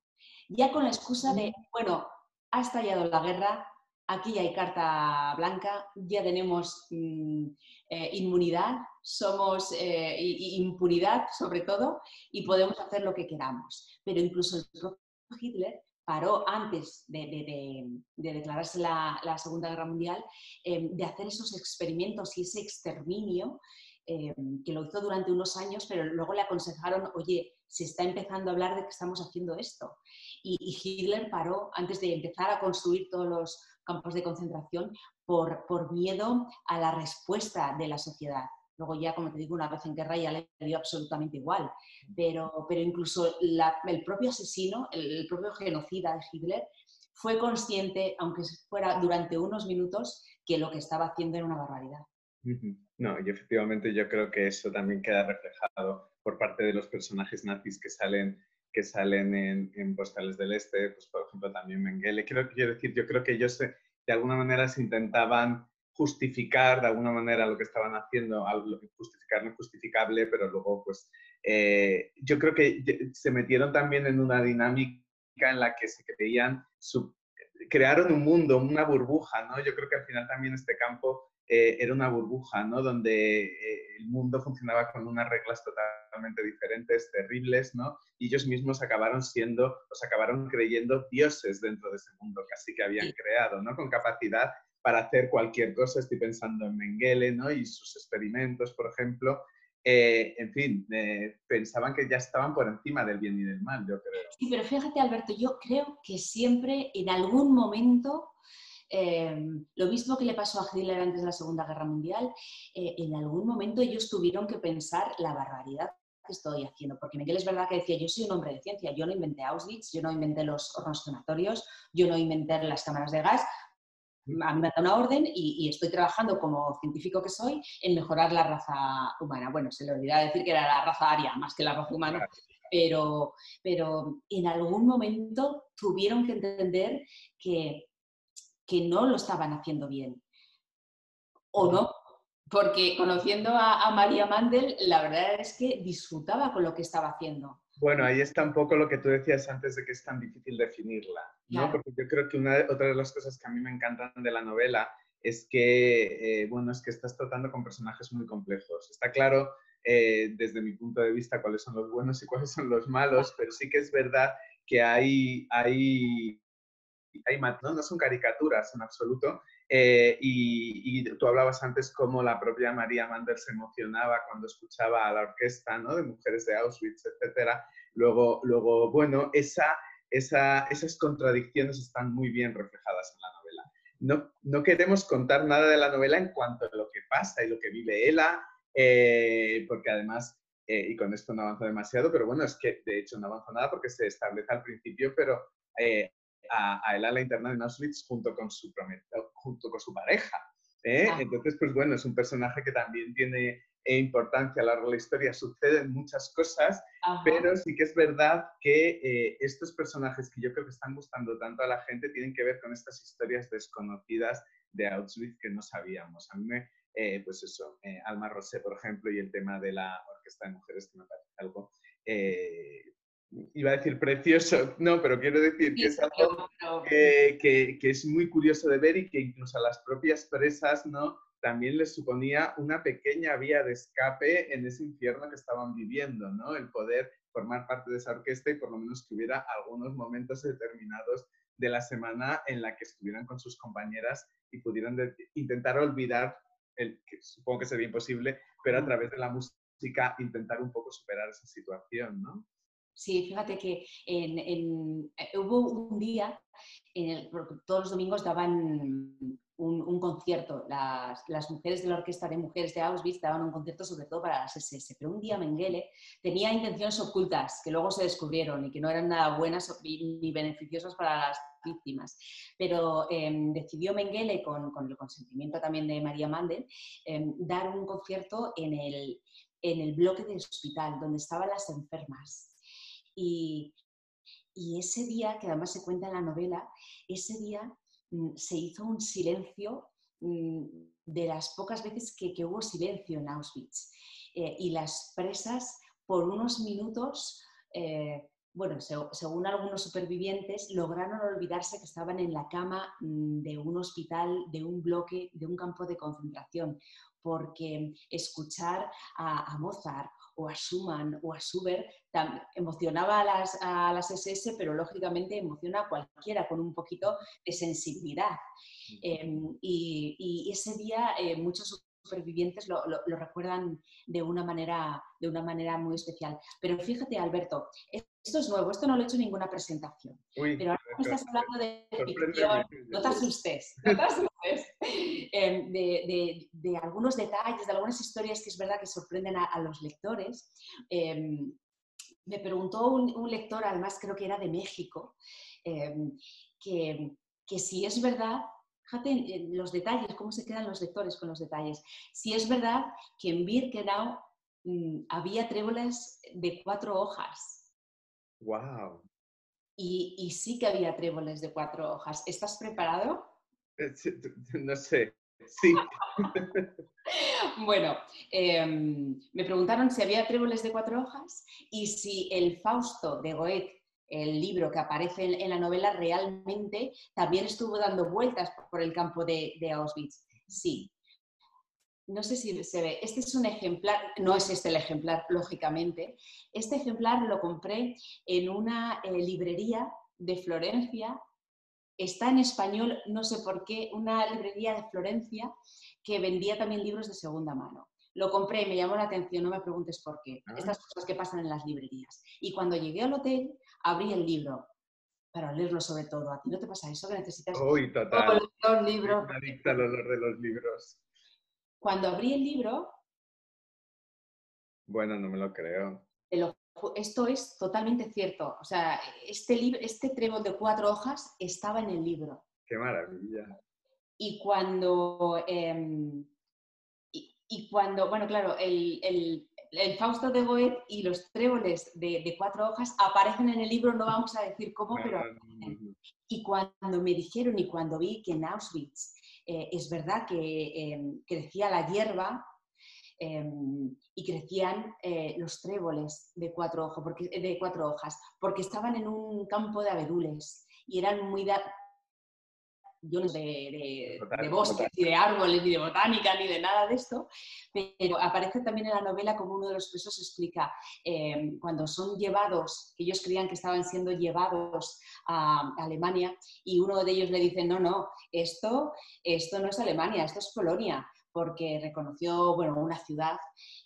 Ya con la excusa de, bueno, ha estallado la guerra, aquí hay carta blanca, ya tenemos mm, eh, inmunidad, somos eh, impunidad sobre todo y podemos hacer lo que queramos. Pero incluso el propio Hitler paró antes de, declararse la, Segunda Guerra Mundial eh, de hacer esos experimentos y ese exterminio que lo hizo durante unos años, pero luego le aconsejaron, oye, se está empezando a hablar de que estamos haciendo esto. y Hitler paró antes de empezar a construir todos los campos de concentración por, miedo a la respuesta de la sociedad. Luego ya, como te digo, una vez en guerra ya le dio absolutamente igual. Pero, pero incluso el propio asesino, el, propio genocida de Hitler, fue consciente, aunque fuera durante unos minutos, que lo que estaba haciendo era una barbaridad. No, y efectivamente yo creo que eso también queda reflejado por parte de los personajes nazis que salen que salen en, Postales del Este, pues por ejemplo también Mengele. Quiero, quiero decir, yo creo que ellos de alguna manera se intentaban justificar de alguna manera lo que estaban haciendo, justificar no justificable, pero luego pues eh, yo creo que se metieron también en una dinámica en la que se creían, crearon un mundo, una burbuja, ¿no? Yo creo que al final también este campo eh, era una burbuja, ¿no? Donde eh, el mundo funcionaba con unas reglas totalmente diferentes, terribles, ¿no? Y ellos mismos acabaron siendo, los acabaron creyendo dioses dentro de ese mundo casi que habían creado, ¿no? Con capacidad para hacer cualquier cosa. Estoy pensando en Mengele, ¿no? Y sus experimentos, por ejemplo. Eh, en fin, pensaban que ya estaban por encima del bien y del mal, yo creo. Sí, pero fíjate, Alberto, yo creo que siempre en algún momento Em, lo mismo que le pasó a Hitler antes de la Segunda Guerra Mundial, eh, en algún momento ellos tuvieron que pensar la barbaridad que estoy haciendo, porque Miguel es verdad que decía, yo soy un hombre de ciencia, yo no inventé Auschwitz, yo no inventé los hornos crematorios, yo no inventé las cámaras de gas, a mí me da una orden y, estoy trabajando como científico que soy en mejorar la raza humana. Bueno, se le olvidaba decir que era la raza aria más que la raza humana, pero, pero en algún momento tuvieron que entender que que no lo estaban haciendo bien. ¿O no? Porque conociendo a, María Mandel, la verdad es que disfrutaba con lo que estaba haciendo. Bueno, ahí está un poco lo que tú decías antes de que es tan difícil definirla, ¿no? Porque yo creo que una, otra de las cosas que a mí me encantan de la novela es que, eh, bueno, es que estás tratando con personajes muy complejos. Está claro eh, desde mi punto de vista cuáles son los buenos y cuáles son los malos, pero sí que es verdad que hay, hay, hay ¿no? no son caricaturas en absoluto. Eh, y, tú hablabas antes cómo la propia María Mander se emocionaba cuando escuchaba a la orquesta ¿no? de mujeres de Auschwitz, etc. Luego, luego bueno, esa, esa, esas contradicciones están muy bien reflejadas en la novela. No, no, queremos contar nada de la novela en cuanto a lo que pasa y lo que vive ella, eh, porque además, eh, y con esto no avanzo demasiado, pero bueno, es que de hecho no avanza nada porque se establece al principio, pero eh, a, a él a la interna en Auschwitz junto con su, junto con su pareja. Ah. Entonces, pues bueno, es un personaje que también tiene importancia a lo largo de la historia, suceden muchas cosas, pero sí que es verdad que estos personajes que yo creo que están gustando tanto a la gente tienen que ver con estas historias desconocidas de Auschwitz que no sabíamos. A mí me, eh, pues eso, eh, Alma Rosé, por ejemplo, y el tema de la Orquesta de Mujeres, que me parece algo, eh, iba a decir precioso, no, pero quiero decir que es algo que, que, es muy curioso de ver y que incluso a las propias presas, ¿no? También les suponía una pequeña vía de escape en ese infierno que estaban viviendo, ¿no? El poder formar parte de esa orquesta y por lo menos que hubiera algunos momentos determinados de la semana en la que estuvieran con sus compañeras y pudieran intentar olvidar el, que supongo que sería imposible, pero a través de la música intentar un poco superar esa situación, ¿no? Sí, fíjate que eh, hubo un día, en el, todos los domingos daban un, concierto, las, las, mujeres de la Orquesta de Mujeres de Auschwitz daban un concierto sobre todo para las SS, pero un día Mengele tenía intenciones ocultas que luego se descubrieron y que no eran nada buenas ni beneficiosas para las víctimas. Pero em, decidió Mengele, con, el consentimiento también de María Mandel, em, dar un concierto en el, en el bloque del hospital, donde estaban las enfermas. Y, ese día, que además se cuenta en la novela, ese día mm, se hizo un silencio mm, de las pocas veces que, hubo silencio en Auschwitz. Eh, y las presas, por unos minutos, eh, bueno, según algunos supervivientes, lograron olvidarse que estaban en la cama mm, de un hospital, de un bloque, de un campo de concentración, porque escuchar a, Mozart o a Schumann o a Schubert emocionaba a las, a las, SS, pero lógicamente emociona a cualquiera con un poquito de sensibilidad. Mm. Em, y, ese día eh, muchos supervivientes lo, recuerdan de una, manera, de una manera muy especial. Pero fíjate, Alberto, esto es nuevo, esto no lo he hecho en ninguna presentación. pero ahora estás hablando de ficción, no te asustes, no te asustes. Em, de, algunos detalles, de algunas historias que es verdad que sorprenden a, los lectores. Em, me preguntó un, lector, además creo que era de México, em, que, que si es verdad fíjate los detalles, cómo se quedan los lectores con los detalles. Si es verdad que en Birkenau mm, había tréboles de cuatro hojas ¡Wow! Y, sí que había tréboles de cuatro hojas. ¿Estás preparado? Eh, no sé. Sí. bueno, em, me preguntaron si había tréboles de cuatro hojas y si el Fausto de Goethe, el libro que aparece en, la novela, realmente también estuvo dando vueltas por el campo de Auschwitz. Sí, no sé si se ve, este es un ejemplar, no es este el ejemplar, lógicamente. Este ejemplar lo compré en una eh, librería de Florencia. Está en español, no sé por qué, una librería de Florencia que vendía también libros de segunda mano. Lo compré y me llamó la atención, no me preguntes por qué. Ah. Estas cosas que pasan en las librerías. Y cuando llegué al hotel, abrí el libro para leerlo sobre todo. ¿A ti no te pasa eso que necesitas Uy, total. los libros? Me adicta olor de los libros. Cuando abrí el libro... Bueno, no me lo creo. esto es totalmente cierto. O sea, este, libro, este trébol de cuatro hojas estaba en el libro. ¡Qué maravilla! Y cuando... Em, y, cuando, bueno, claro, el, el, Fausto de Goethe y los tréboles de, cuatro hojas aparecen en el libro, no vamos a decir cómo, pero... Y cuando me dijeron y cuando vi que en Auschwitz eh, es verdad que em, crecía la hierba em, y crecían eh, los tréboles de cuatro hojas, porque estaban en un campo de abedules y eran muy, no de, de, bosques y de árboles, ni de botánica, ni de nada de esto, pero aparece también en la novela como uno de los presos explica, eh, cuando son llevados, que ellos creían que estaban siendo llevados a Alemania, y uno de ellos le dice, no, no, esto, esto no es Alemania, esto es Polonia, porque reconoció bueno, una ciudad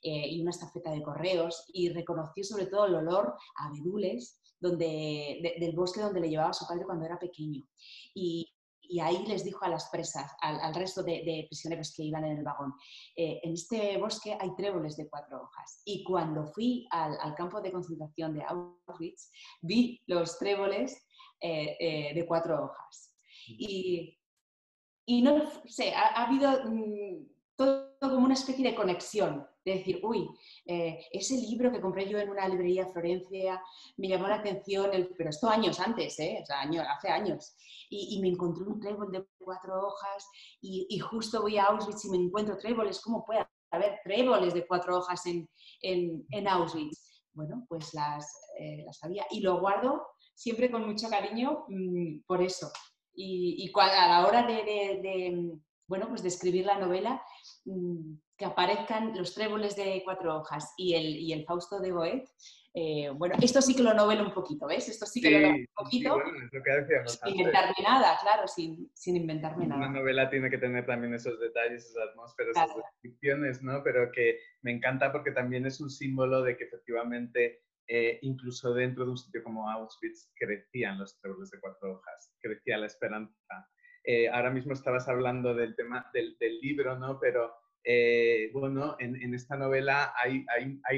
eh, y una estafeta de correos y reconoció sobre todo el olor a bedules donde, del bosque donde le llevaba a su padre cuando era pequeño. Y, y ahí les dijo a las presas, al, resto de, prisioneros que iban en el vagón, eh, en este bosque hay tréboles de cuatro hojas. Y cuando fui al, campo de concentración de Auschwitz, vi los tréboles eh, eh, de cuatro hojas. Y, y no sé, ha, habido mm, todo como una especie de conexión de decir, uy, eh, ese libro que compré yo en una librería Florencia me llamó la atención, pero esto años antes, ¿eh? o sea, hace años, y, me encontré un trébol de cuatro hojas y, justo voy a Auschwitz y me encuentro tréboles, ¿cómo puede haber tréboles de cuatro hojas en, en, Auschwitz? Bueno, pues las, eh, las había y lo guardo siempre con mucho cariño mm, por eso. Y, y, a la hora de, bueno, pues de escribir la novela, mm, que aparezcan los tréboles de cuatro hojas y el, y el Fausto de Goethe, eh, bueno, esto sí que lo novelo un poquito, ¿ves? Esto sí que lo novelo un poquito. sin inventarme nada, claro, sin, sin, inventarme nada. Una novela tiene que tener también esos detalles, esas atmósferas, esas descripciones, ¿no? Pero que me encanta porque también es un símbolo de que efectivamente, eh, incluso dentro de un sitio como Auschwitz, crecían los tréboles de cuatro hojas, crecía la esperanza. Eh, ahora mismo estabas hablando del tema del, del libro, ¿no? Pero eh, bueno, en, esta novela hay,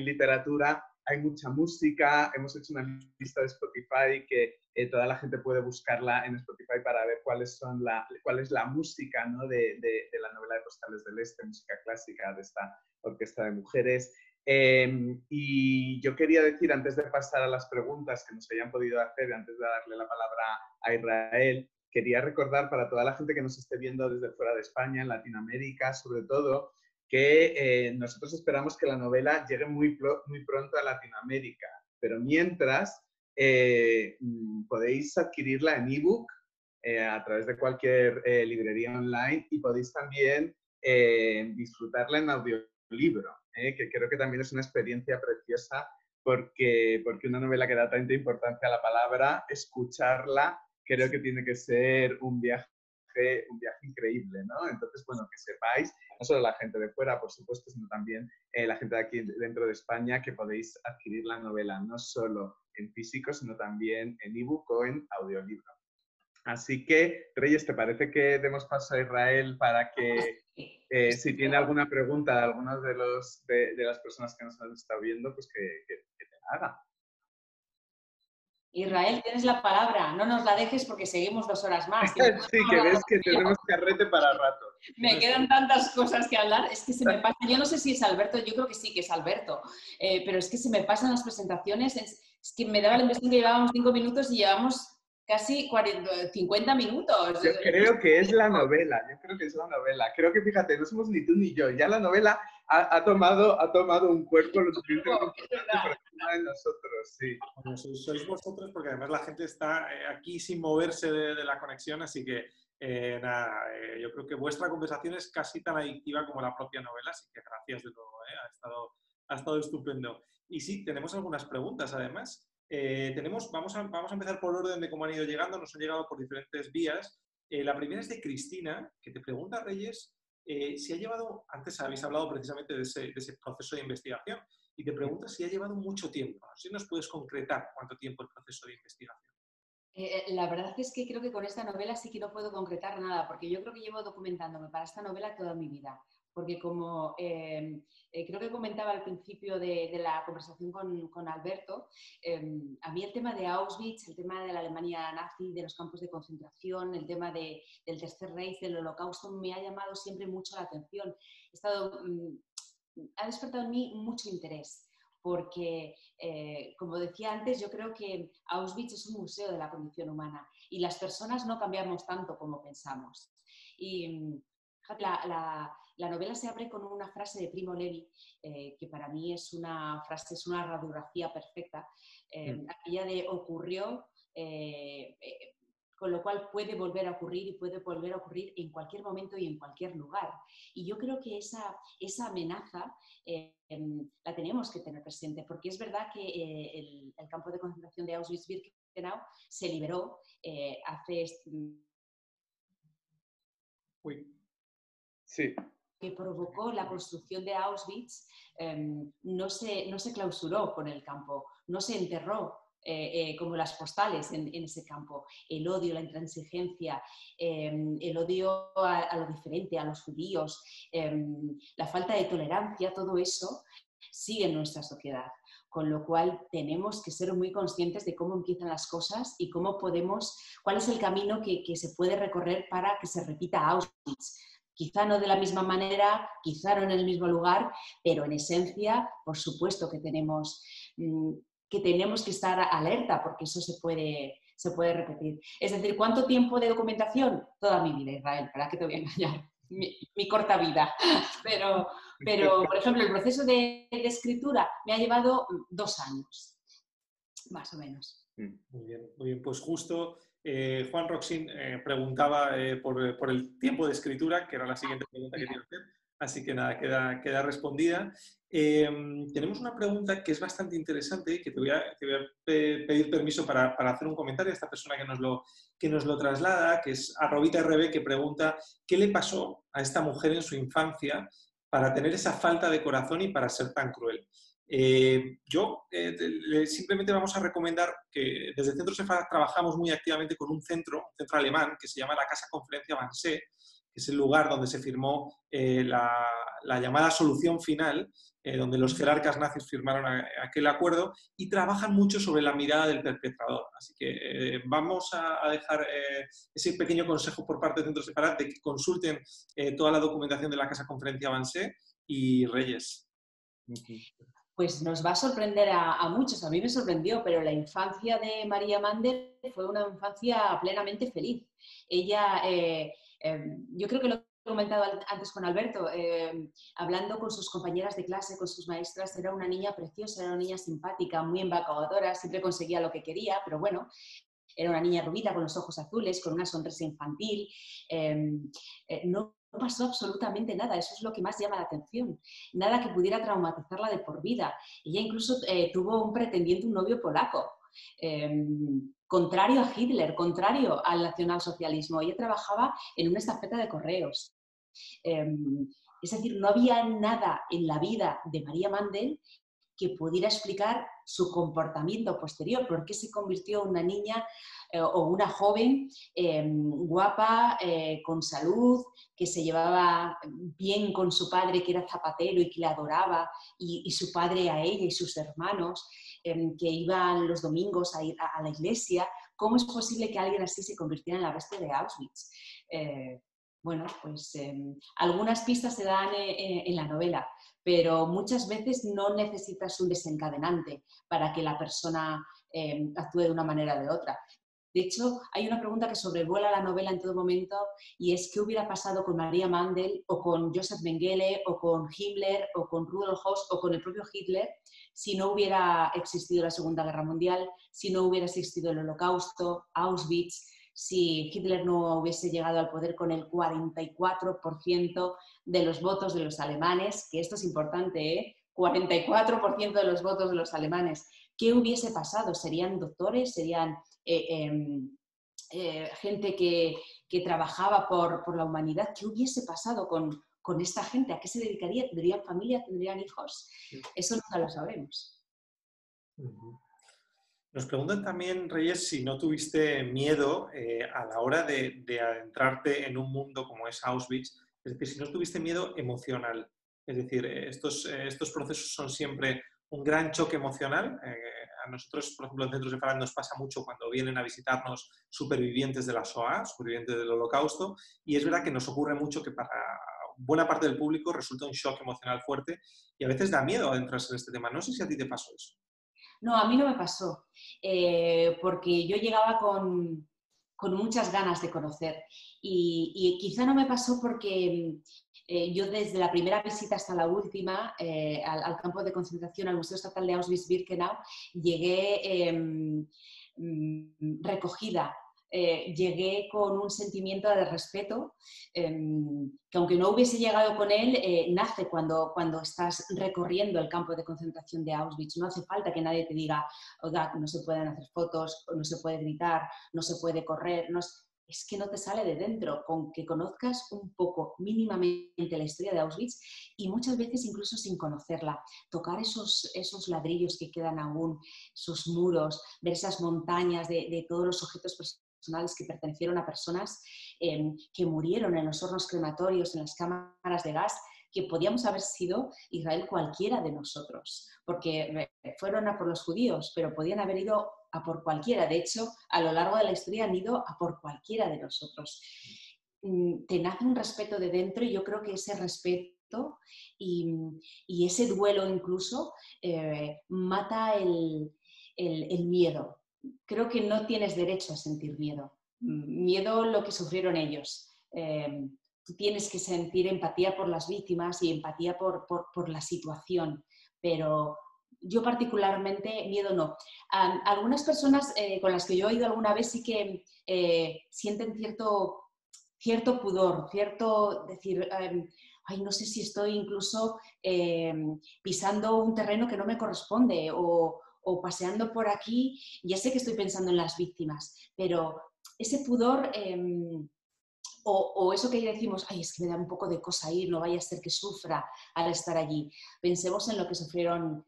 literatura, hay mucha música, hemos hecho una lista de Spotify que eh, toda la gente puede buscarla en Spotify para ver cuál es la música ¿no? de, de, la novela de Postales del Este, música clásica de esta orquesta de mujeres. Em, y yo quería decir, antes de pasar a las preguntas que nos hayan podido hacer, antes de darle la palabra a Israel, quería recordar para toda la gente que nos esté viendo desde fuera de España, en Latinoamérica, sobre todo, que eh, nosotros esperamos que la novela llegue muy, muy pronto a Latinoamérica, pero mientras eh, mm, podéis adquirirla en ebook eh, a través de cualquier librería online y podéis también disfrutarla en audiolibro, que creo que también es una experiencia preciosa porque, porque una novela que da tanta importancia a la palabra, escucharla creo que tiene que ser un viaje un viaje increíble, ¿no? Entonces, bueno, que sepáis, no solo la gente de fuera, por supuesto, sino también eh, la gente de aquí dentro de España, que podéis adquirir la novela no solo en físico, sino también en ebook o en audiolibro. Así que, Reyes, ¿te parece que demos paso a Israel para que, eh, si tiene alguna pregunta de algunas de, los, de, las personas que nos han estado viendo, pues que, que, que te la haga? Israel, tienes la palabra, no nos la dejes porque seguimos dos horas más. sí, que ves que tenemos carrete para rato. Me quedan tantas cosas que hablar, es que se me pasa, yo no sé si es Alberto, yo creo que sí que es Alberto, eh, pero es que se me pasan las presentaciones, es, que me daba la impresión que llevábamos cinco minutos y llevamos casi 40, 50 minutos. Yo creo que es la novela, yo creo que es la novela. Creo que, fíjate, no somos ni tú ni yo, ya la novela ha, tomado, ha tomado un cuerpo lo suficiente para de nosotros, sí. sois vosotros porque además la gente está eh, aquí sin moverse de, la conexión, así que eh, nada, eh, yo creo que vuestra conversación es casi tan adictiva como la propia novela, así que gracias de nuevo, ha, estado, ha estado estupendo. Y sí, tenemos algunas preguntas además. tenemos, vamos, a, vamos a empezar por orden de cómo han ido llegando, nos han llegado por diferentes vías. la primera es de Cristina, que te pregunta, Reyes, eh, si ha llevado, antes habéis hablado precisamente de ese, proceso de investigación, y te pregunto si ha llevado mucho tiempo. Si nos puedes concretar cuánto tiempo el proceso de investigación. Eh, la verdad es que creo que con esta novela sí que no puedo concretar nada, porque yo creo que llevo documentándome para esta novela toda mi vida porque como em, eh, creo que comentaba al principio de, la conversación con, Alberto, em, a mí el tema de Auschwitz, el tema de la Alemania nazi, de los campos de concentración, el tema del Tercer Reich, del Holocausto, me ha llamado siempre mucho la atención. estado, mm, ha despertado en mí mucho interés porque, eh, como decía antes, yo creo que Auschwitz es un museo de la condición humana y las personas no cambiamos tanto como pensamos. Y mm, la, la novela se abre con una frase de Primo Levi, eh, que para mí es una frase, es una radiografía perfecta, eh, mm. aquella de ocurrió, eh, con lo cual puede volver a ocurrir y puede volver a ocurrir en cualquier momento y en cualquier lugar. Y yo creo que esa, esa amenaza eh, em, la tenemos que tener presente, porque es verdad que eh, el, campo de concentración de Auschwitz-Birkenau se liberó eh, hace... Uy. Sí. Que provocó la construcción de Auschwitz em, no, se, no se clausuró con el campo, no se enterró eh, eh, como las postales en, ese campo. El odio, la intransigencia, em, el odio a, lo diferente, a los judíos, em, la falta de tolerancia, todo eso sigue en nuestra sociedad. Con lo cual tenemos que ser muy conscientes de cómo empiezan las cosas y cómo podemos, cuál es el camino que, se puede recorrer para que se repita Auschwitz quizá no de la misma manera, quizá no en el mismo lugar, pero en esencia, por supuesto que tenemos mm, que tenemos que estar alerta porque eso se puede, se puede repetir. Es decir, ¿cuánto tiempo de documentación? Toda mi vida, Israel, ¿para qué te voy a engañar? Mi, corta vida. Pero, pero, por ejemplo, el proceso de, escritura me ha llevado dos años, más o menos. Mm. Muy bien, muy bien. Pues justo eh, Juan Roxin eh, preguntaba eh, por, el tiempo de escritura, que era la siguiente pregunta que quería hacer. Así que nada, queda, respondida. Em, tenemos una pregunta que es bastante interesante y que te voy a, pedir permiso para, hacer un comentario a esta persona que nos lo, que nos lo traslada, que es Arrobita RB, que pregunta qué le pasó a esta mujer en su infancia para tener esa falta de corazón y para ser tan cruel. Eh, yo eh, simplemente vamos a recomendar que desde el Centro SEFA trabajamos muy activamente con un centro, un centro alemán, que se llama la Casa Conferencia Vanse, que es el lugar donde se firmó eh, la, llamada solución final, donde los jerarcas nazis firmaron aquel acuerdo y trabajan mucho sobre la mirada del perpetrador. Así que vamos a, dejar ese pequeño consejo por parte del Centro Separat de que consulten toda la documentación de la Casa Conferencia Avancé y Reyes. Pues nos va a sorprender a, muchos, a mí me sorprendió, pero la infancia de María Mandel fue una infancia plenamente feliz. Ella Em, yo creo que lo he comentado antes con Alberto, em, hablando con sus compañeras de clase, con sus maestras, era una niña preciosa, era una niña simpática, muy embacadora, siempre conseguía lo que quería, pero bueno, era una niña rubita con los ojos azules, con una sonrisa infantil. Em, eh, no pasó absolutamente nada, eso es lo que más llama la atención. Nada que pudiera traumatizarla de por vida. Ella incluso eh, tuvo un pretendiente, un novio polaco contrario a Hitler, contrario al nacionalsocialismo. Ella trabajaba en una estafeta de correos. Em, es decir, no había nada en la vida de María Mandel que pudiera explicar su comportamiento posterior, por qué se convirtió en una niña eh, o una joven em, guapa, eh, con salud, que se llevaba bien con su padre, que era zapatero y que le adoraba, y su padre a ella y sus hermanos. Em, que iban los domingos a ir a, la iglesia, ¿cómo es posible que alguien así se convirtiera en la bestia de Auschwitz? Eh, bueno, pues em, algunas pistas se dan eh, eh, en la novela, pero muchas veces no necesitas un desencadenante para que la persona em, actúe de una manera o de otra. De hecho, hay una pregunta que sobrevuela la novela en todo momento y es qué hubiera pasado con María Mandel o con Joseph Mengele o con Himmler o con Rudolf Hoss o con el propio Hitler si no hubiera existido la Segunda Guerra Mundial, si no hubiera existido el Holocausto, Auschwitz, si Hitler no hubiese llegado al poder con el 44% de los votos de los alemanes, que esto es importante, ¿eh? 44% de los votos de los alemanes. ¿Qué hubiese pasado? ¿Serían doctores? ¿Serían eh, em, eh, gente que, trabajaba por, por, la humanidad? ¿Qué hubiese pasado con, con esta gente? ¿A qué se dedicaría? ¿Tendrían familia? ¿Tendrían hijos? Eso nunca lo sabremos. Nos preguntan también, Reyes, si no tuviste miedo eh, a la hora de, adentrarte en un mundo como es Auschwitz, es decir, si no tuviste miedo emocional. Es decir, eh, estos, eh, estos procesos son siempre un gran choque emocional. a nosotros, por ejemplo, en Centros de Farad nos pasa mucho cuando vienen a visitarnos supervivientes de la SOA, supervivientes del Holocausto, y es verdad que nos ocurre mucho que para buena parte del público resulta un shock emocional fuerte y a veces da miedo adentrarse en este tema. No sé si a ti te pasó eso. No, a mí no me pasó, eh, porque yo llegaba con, muchas ganas de conocer y, quizá no me pasó porque eh, yo desde la primera visita hasta la última eh, al, campo de concentración, al Museo Estatal de Auschwitz-Birkenau, llegué em, mm, recogida eh, llegué con un sentimiento de respeto, em, que aunque no hubiese llegado con él, eh, nace cuando, cuando estás recorriendo el campo de concentración de Auschwitz. No hace falta que nadie te diga, no se pueden hacer fotos, no se puede gritar, no se puede correr. Es que no te sale de dentro, con que conozcas un poco mínimamente la historia de Auschwitz y muchas veces incluso sin conocerla, tocar esos, esos ladrillos que quedan aún, sus muros, ver esas montañas de, de todos los objetos personales que pertenecieron a personas em, que murieron en los hornos crematorios, en las cámaras de gas, que podíamos haber sido Israel cualquiera de nosotros, porque fueron a por los judíos, pero podían haber ido a por cualquiera. De hecho, a lo largo de la historia han ido a por cualquiera de nosotros. Mm, te nace un respeto de dentro y yo creo que ese respeto y, ese duelo incluso eh, mata el, el miedo, creo que no tienes derecho a sentir miedo. Mm, miedo lo que sufrieron ellos. Em, tú tienes que sentir empatía por las víctimas y empatía por, la situación, pero yo particularmente miedo no. algunas personas eh, con las que yo he ido alguna vez sí que eh, sienten cierto, cierto pudor, cierto decir, em, ay, no sé si estoy incluso em, pisando un terreno que no me corresponde o, o paseando por aquí, ya sé que estoy pensando en las víctimas, pero ese pudor em, o, eso que decimos, ay, es que me da un poco de cosa ir, no vaya a ser que sufra al estar allí. Pensemos en lo que sufrieron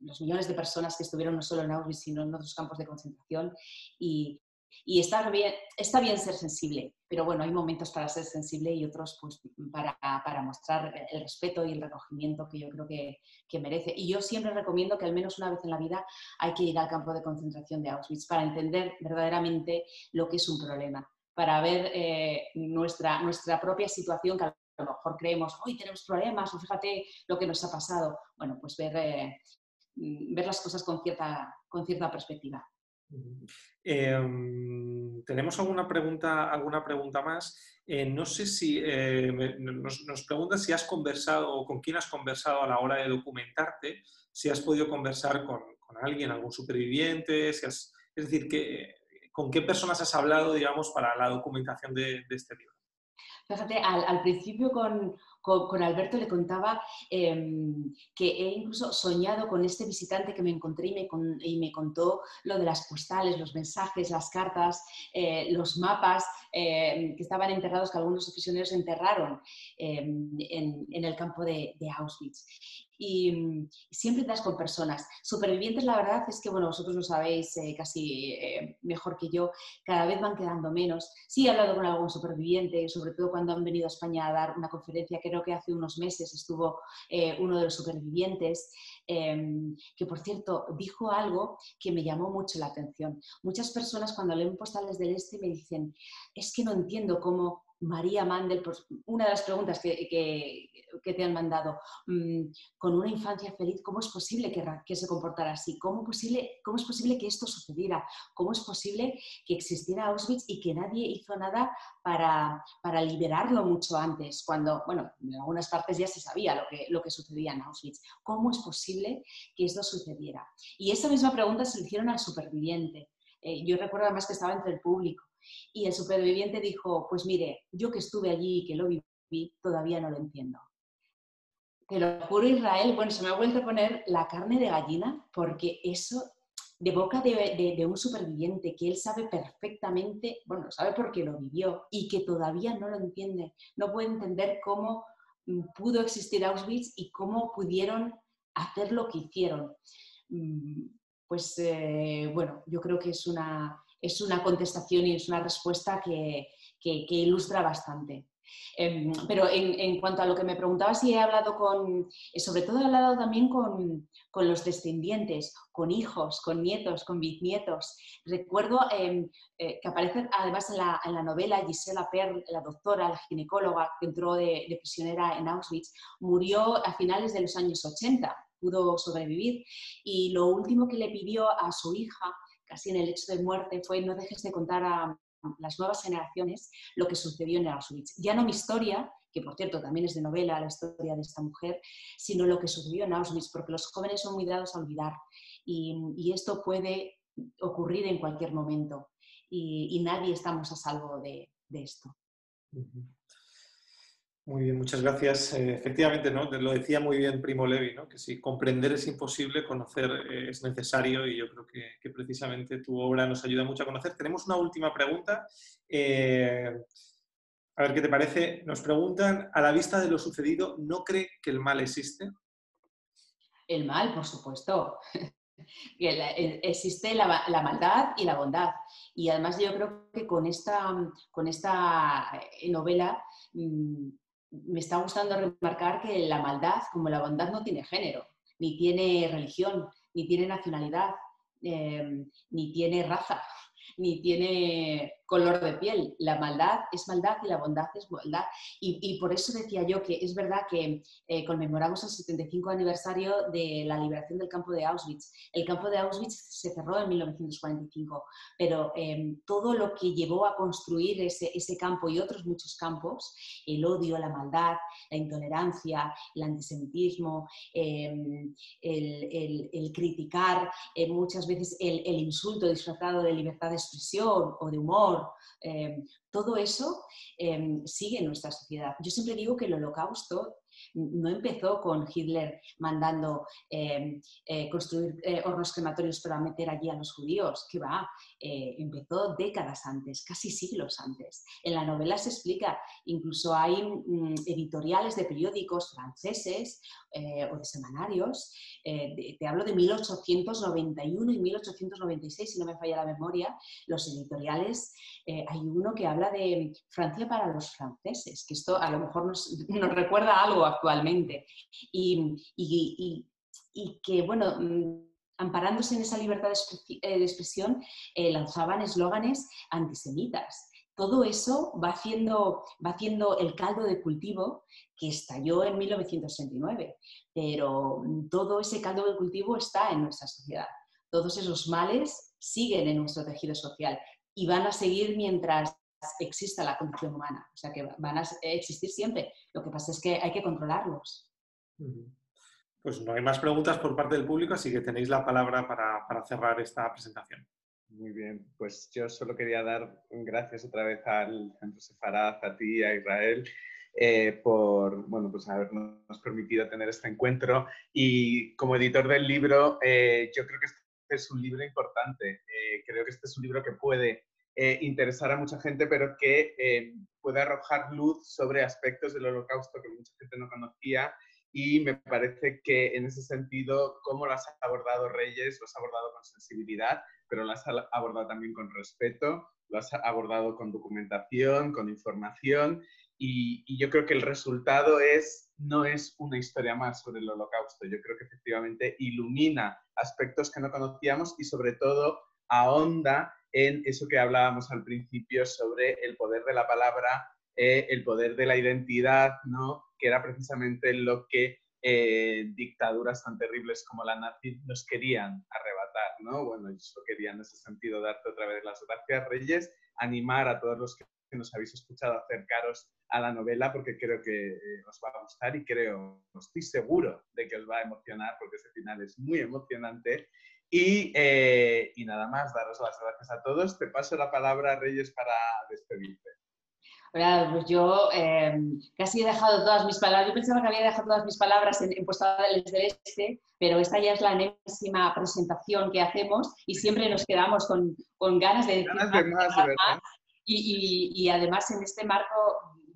los, millones de personas que estuvieron no solo en Auschwitz, sino en otros campos de concentración y y está bien, está bien ser sensible, pero bueno, hay momentos para ser sensible y otros pues, para, para mostrar el respeto y el recogimiento que yo creo que, que, merece. Y yo siempre recomiendo que al menos una vez en la vida hay que ir al campo de concentración de Auschwitz para entender verdaderamente lo que es un problema, para ver eh, nuestra, nuestra propia situación que a lo mejor creemos, hoy tenemos problemas, o fíjate lo que nos ha pasado. Bueno, pues ver, eh, ver las cosas con cierta, con cierta perspectiva. Em, Tenemos alguna pregunta, alguna pregunta más. Eh, no sé si eh, nos, nos, pregunta si has conversado o con quién has conversado a la hora de documentarte, si has podido conversar con, alguien, algún superviviente, si es decir, que, con qué personas has hablado, digamos, para la documentación de, este libro. Fíjate, al principio con, con, Alberto le contaba em, que he incluso soñado con este visitante que me encontré y me, y me contó lo de las postales, los mensajes, las cartas, eh, los mapas em, que estaban enterrados, que algunos prisioneros enterraron em, en, el campo de Auschwitz y, mm, siempre das con personas. Supervivientes, la verdad es que, bueno, vosotros lo sabéis eh, casi eh, mejor que yo, cada vez van quedando menos. Sí he hablado con algún superviviente, sobre todo cuando han venido a España a dar una conferencia, creo que hace unos meses estuvo eh, uno de los supervivientes, em, que por cierto dijo algo que me llamó mucho la atención. Muchas personas cuando leen postales del Este me dicen, es que no entiendo cómo María Mandel, una de las preguntas que, te han mandado, mm, con una infancia feliz, ¿cómo es posible que, se comportara así? ¿Cómo, posible, ¿Cómo es posible que esto sucediera? ¿Cómo es posible que existiera Auschwitz y que nadie hizo nada para, liberarlo mucho antes? Cuando, bueno, en algunas partes ya se sabía lo que, lo que sucedía en Auschwitz. ¿Cómo es posible que esto sucediera? Y esa misma pregunta se le hicieron al superviviente. Eh, yo recuerdo además que estaba entre el público y el superviviente dijo, pues mire, yo que estuve allí y que lo viví, todavía no lo entiendo. Te lo juro, Israel, bueno, se me ha vuelto a poner la carne de gallina porque eso de boca de, un superviviente que él sabe perfectamente, bueno, sabe porque lo vivió y que todavía no lo entiende, no puede entender cómo mm, pudo existir Auschwitz y cómo pudieron hacer lo que hicieron. Mm, pues eh, bueno, yo creo que es una, es una contestación y es una respuesta que, ilustra bastante. Em, pero en, cuanto a lo que me preguntaba si he hablado con, eh, sobre todo he hablado también con, los descendientes, con hijos, con nietos, con bisnietos. Recuerdo em, eh, que aparece además en la, novela Gisela Perl, la doctora, la ginecóloga que entró de, de prisionera en Auschwitz, murió a finales de los años 80, pudo sobrevivir y lo último que le pidió a su hija casi en el hecho de muerte, fue no dejes de contar a las nuevas generaciones lo que sucedió en Auschwitz. Ya no mi historia, que por cierto también es de novela la historia de esta mujer, sino lo que sucedió en Auschwitz, porque los jóvenes son muy dados a olvidar y, esto puede ocurrir en cualquier momento. y, nadie estamos a salvo de, esto. Muy bien, muchas gracias. Eh, efectivamente, ¿no? lo decía muy bien Primo Levi, ¿no? que si comprender es imposible, conocer eh, es necesario y yo creo que, precisamente tu obra nos ayuda mucho a conocer. Tenemos una última pregunta. Eh, a ver qué te parece. Nos preguntan, a la vista de lo sucedido, ¿no cree que el mal existe? El mal, por supuesto. existe la, maldad y la bondad. Y además yo creo que con esta, con esta novela mm, me está gustando remarcar que la maldad, como la bondad, no tiene género, ni tiene religión, ni tiene nacionalidad, eh, ni tiene raza, ni tiene color de piel. La maldad es maldad y la bondad es bondad. Y, por eso decía yo que es verdad que eh, conmemoramos el 75 aniversario de la liberación del campo de Auschwitz. El campo de Auschwitz se cerró en 1945, pero em, todo lo que llevó a construir ese, campo y otros muchos campos, el odio, la maldad, la intolerancia, el antisemitismo, em, el, el, criticar, eh, muchas veces el, el insulto disfrazado de libertad de expresión o de humor, Em, todo eso em, sigue en nuestra sociedad. Yo siempre digo que el holocausto no empezó con Hitler mandando em, eh, construir eh, hornos crematorios para meter allí a los judíos, que va, eh, empezó décadas antes, casi siglos antes. En la novela se explica, incluso hay mm, editoriales de periódicos franceses o de semanarios, te hablo de 1891 y 1896, si no me falla la memoria, los editoriales, hay uno que habla de Francia para los franceses, que esto a lo mejor nos, nos recuerda algo actualmente. Y, que, bueno, mm, amparándose en esa libertad de eh, expresión, eh, lanzaban eslóganes antisemitas. Todo eso va haciendo, va haciendo el caldo de cultivo que estalló en 1969, pero todo ese caldo de cultivo está en nuestra sociedad. Todos esos males siguen en nuestro tejido social y van a seguir mientras exista la condición humana, o sea que van a existir siempre. Lo que pasa es que hay que controlarlos. Pues no hay más preguntas por parte del público, así que tenéis la palabra para, cerrar esta presentación. Muy bien, pues yo solo quería dar gracias otra vez al Centro Sefarad, a ti, a Israel, eh, por bueno, pues habernos permitido tener este encuentro. Y como editor del libro, eh, yo creo que este es un libro importante. Eh, creo que este es un libro que puede eh, interesar a mucha gente, pero que eh, puede arrojar luz sobre aspectos del holocausto que mucha gente no conocía. Y me parece que en ese sentido, cómo las ha abordado Reyes, lo has abordado con sensibilidad, pero lo has abordado también con respeto, lo has abordado con documentación, con información. Y, y, yo creo que el resultado es, no es una historia más sobre el holocausto, yo creo que efectivamente ilumina aspectos que no conocíamos y sobre todo ahonda en eso que hablábamos al principio sobre el poder de la palabra, eh, el poder de la identidad, ¿no? que era precisamente lo que eh, dictaduras tan terribles como la nazi nos querían arrebatar. ¿no? Bueno, eso quería en ese sentido darte otra vez las gracias, Reyes, animar a todos los que nos habéis escuchado a acercaros a la novela porque creo que eh, os va a gustar y creo, estoy seguro de que os va a emocionar porque ese final es muy emocionante eh, y, nada más, daros las gracias a todos. Te paso la palabra, Reyes, para despedirte. pues yo eh, casi he dejado todas mis palabras. Yo pensaba que había dejado todas mis palabras en, en Postales del Este, pero esta ya es la enésima presentación que hacemos y siempre nos quedamos con, con ganas de decir ganas de más, de verdad. Y, y, y, además en este marco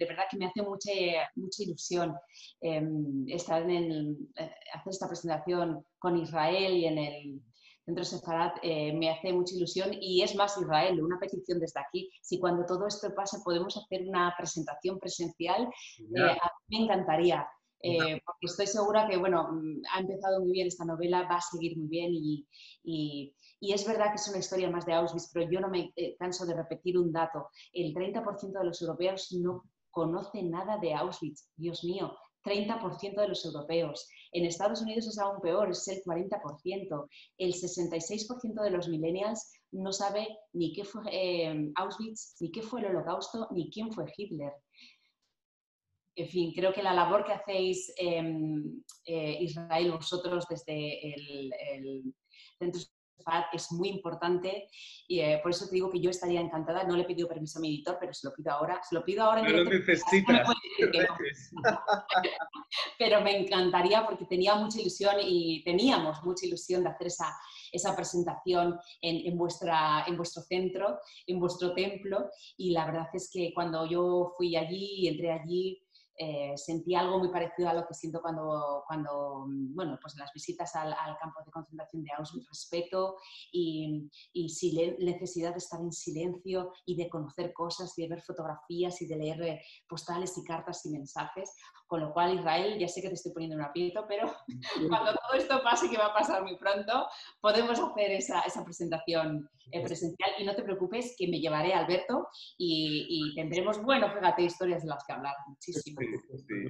de verdad que me hace mucha, mucha ilusión em, estar en eh, hacer esta presentación con Israel y en el Centro Sefarad eh, me hace mucha ilusión y es más Israel, una petición desde aquí. Si cuando todo esto pase podemos hacer una presentación presencial, eh, a mí me encantaría. Eh, porque estoy segura que, bueno, mm, ha empezado muy bien esta novela, va a seguir muy bien y, y, y es verdad que es una historia más de Auschwitz, pero yo no me canso de repetir un dato. El 30% de los europeos no conocen nada de Auschwitz. Dios mío, 30% de los europeos. En Estados Unidos es aún peor, es el 40%. El 66% de los millennials no sabe ni qué fue eh, Auschwitz, ni qué fue el holocausto, ni quién fue Hitler. En fin, creo que la labor que hacéis en eh, Israel vosotros desde el, el Centro Es muy importante y eh, por eso te digo que yo estaría encantada. No le he pedido permiso a mi editor, pero se lo pido ahora. Se lo pido ahora. No lo necesitas. pero me encantaría porque tenía mucha ilusión y teníamos mucha ilusión de hacer esa, esa presentación en, en, vuestra, en vuestro centro, en vuestro templo. Y la verdad es que cuando yo fui allí y entré allí, eh, sentí algo muy parecido a lo que siento cuando, cuando mm, bueno, pues las visitas al, campo de concentración de Auschwitz, respeto y, y necesidad de estar en silencio y de conocer cosas y de ver fotografías y de leer eh, postales y cartas y mensajes. Con lo cual, Israel, ya sé que te estoy poniendo un aprieto, pero cuando todo esto pase, que va a pasar muy pronto, podemos hacer esa, esa presentación eh, presencial. Y no te preocupes que me llevaré a Alberto y, y tendremos, bueno, fíjate, historias de las que hablar muchísimo.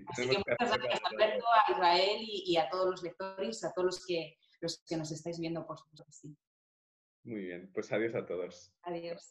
Así que muchas gracias Alberto, a Israel y, a todos los lectores, a todos los que, los que nos estáis viendo, por supuesto Muy bien, pues adiós a todos. Adiós.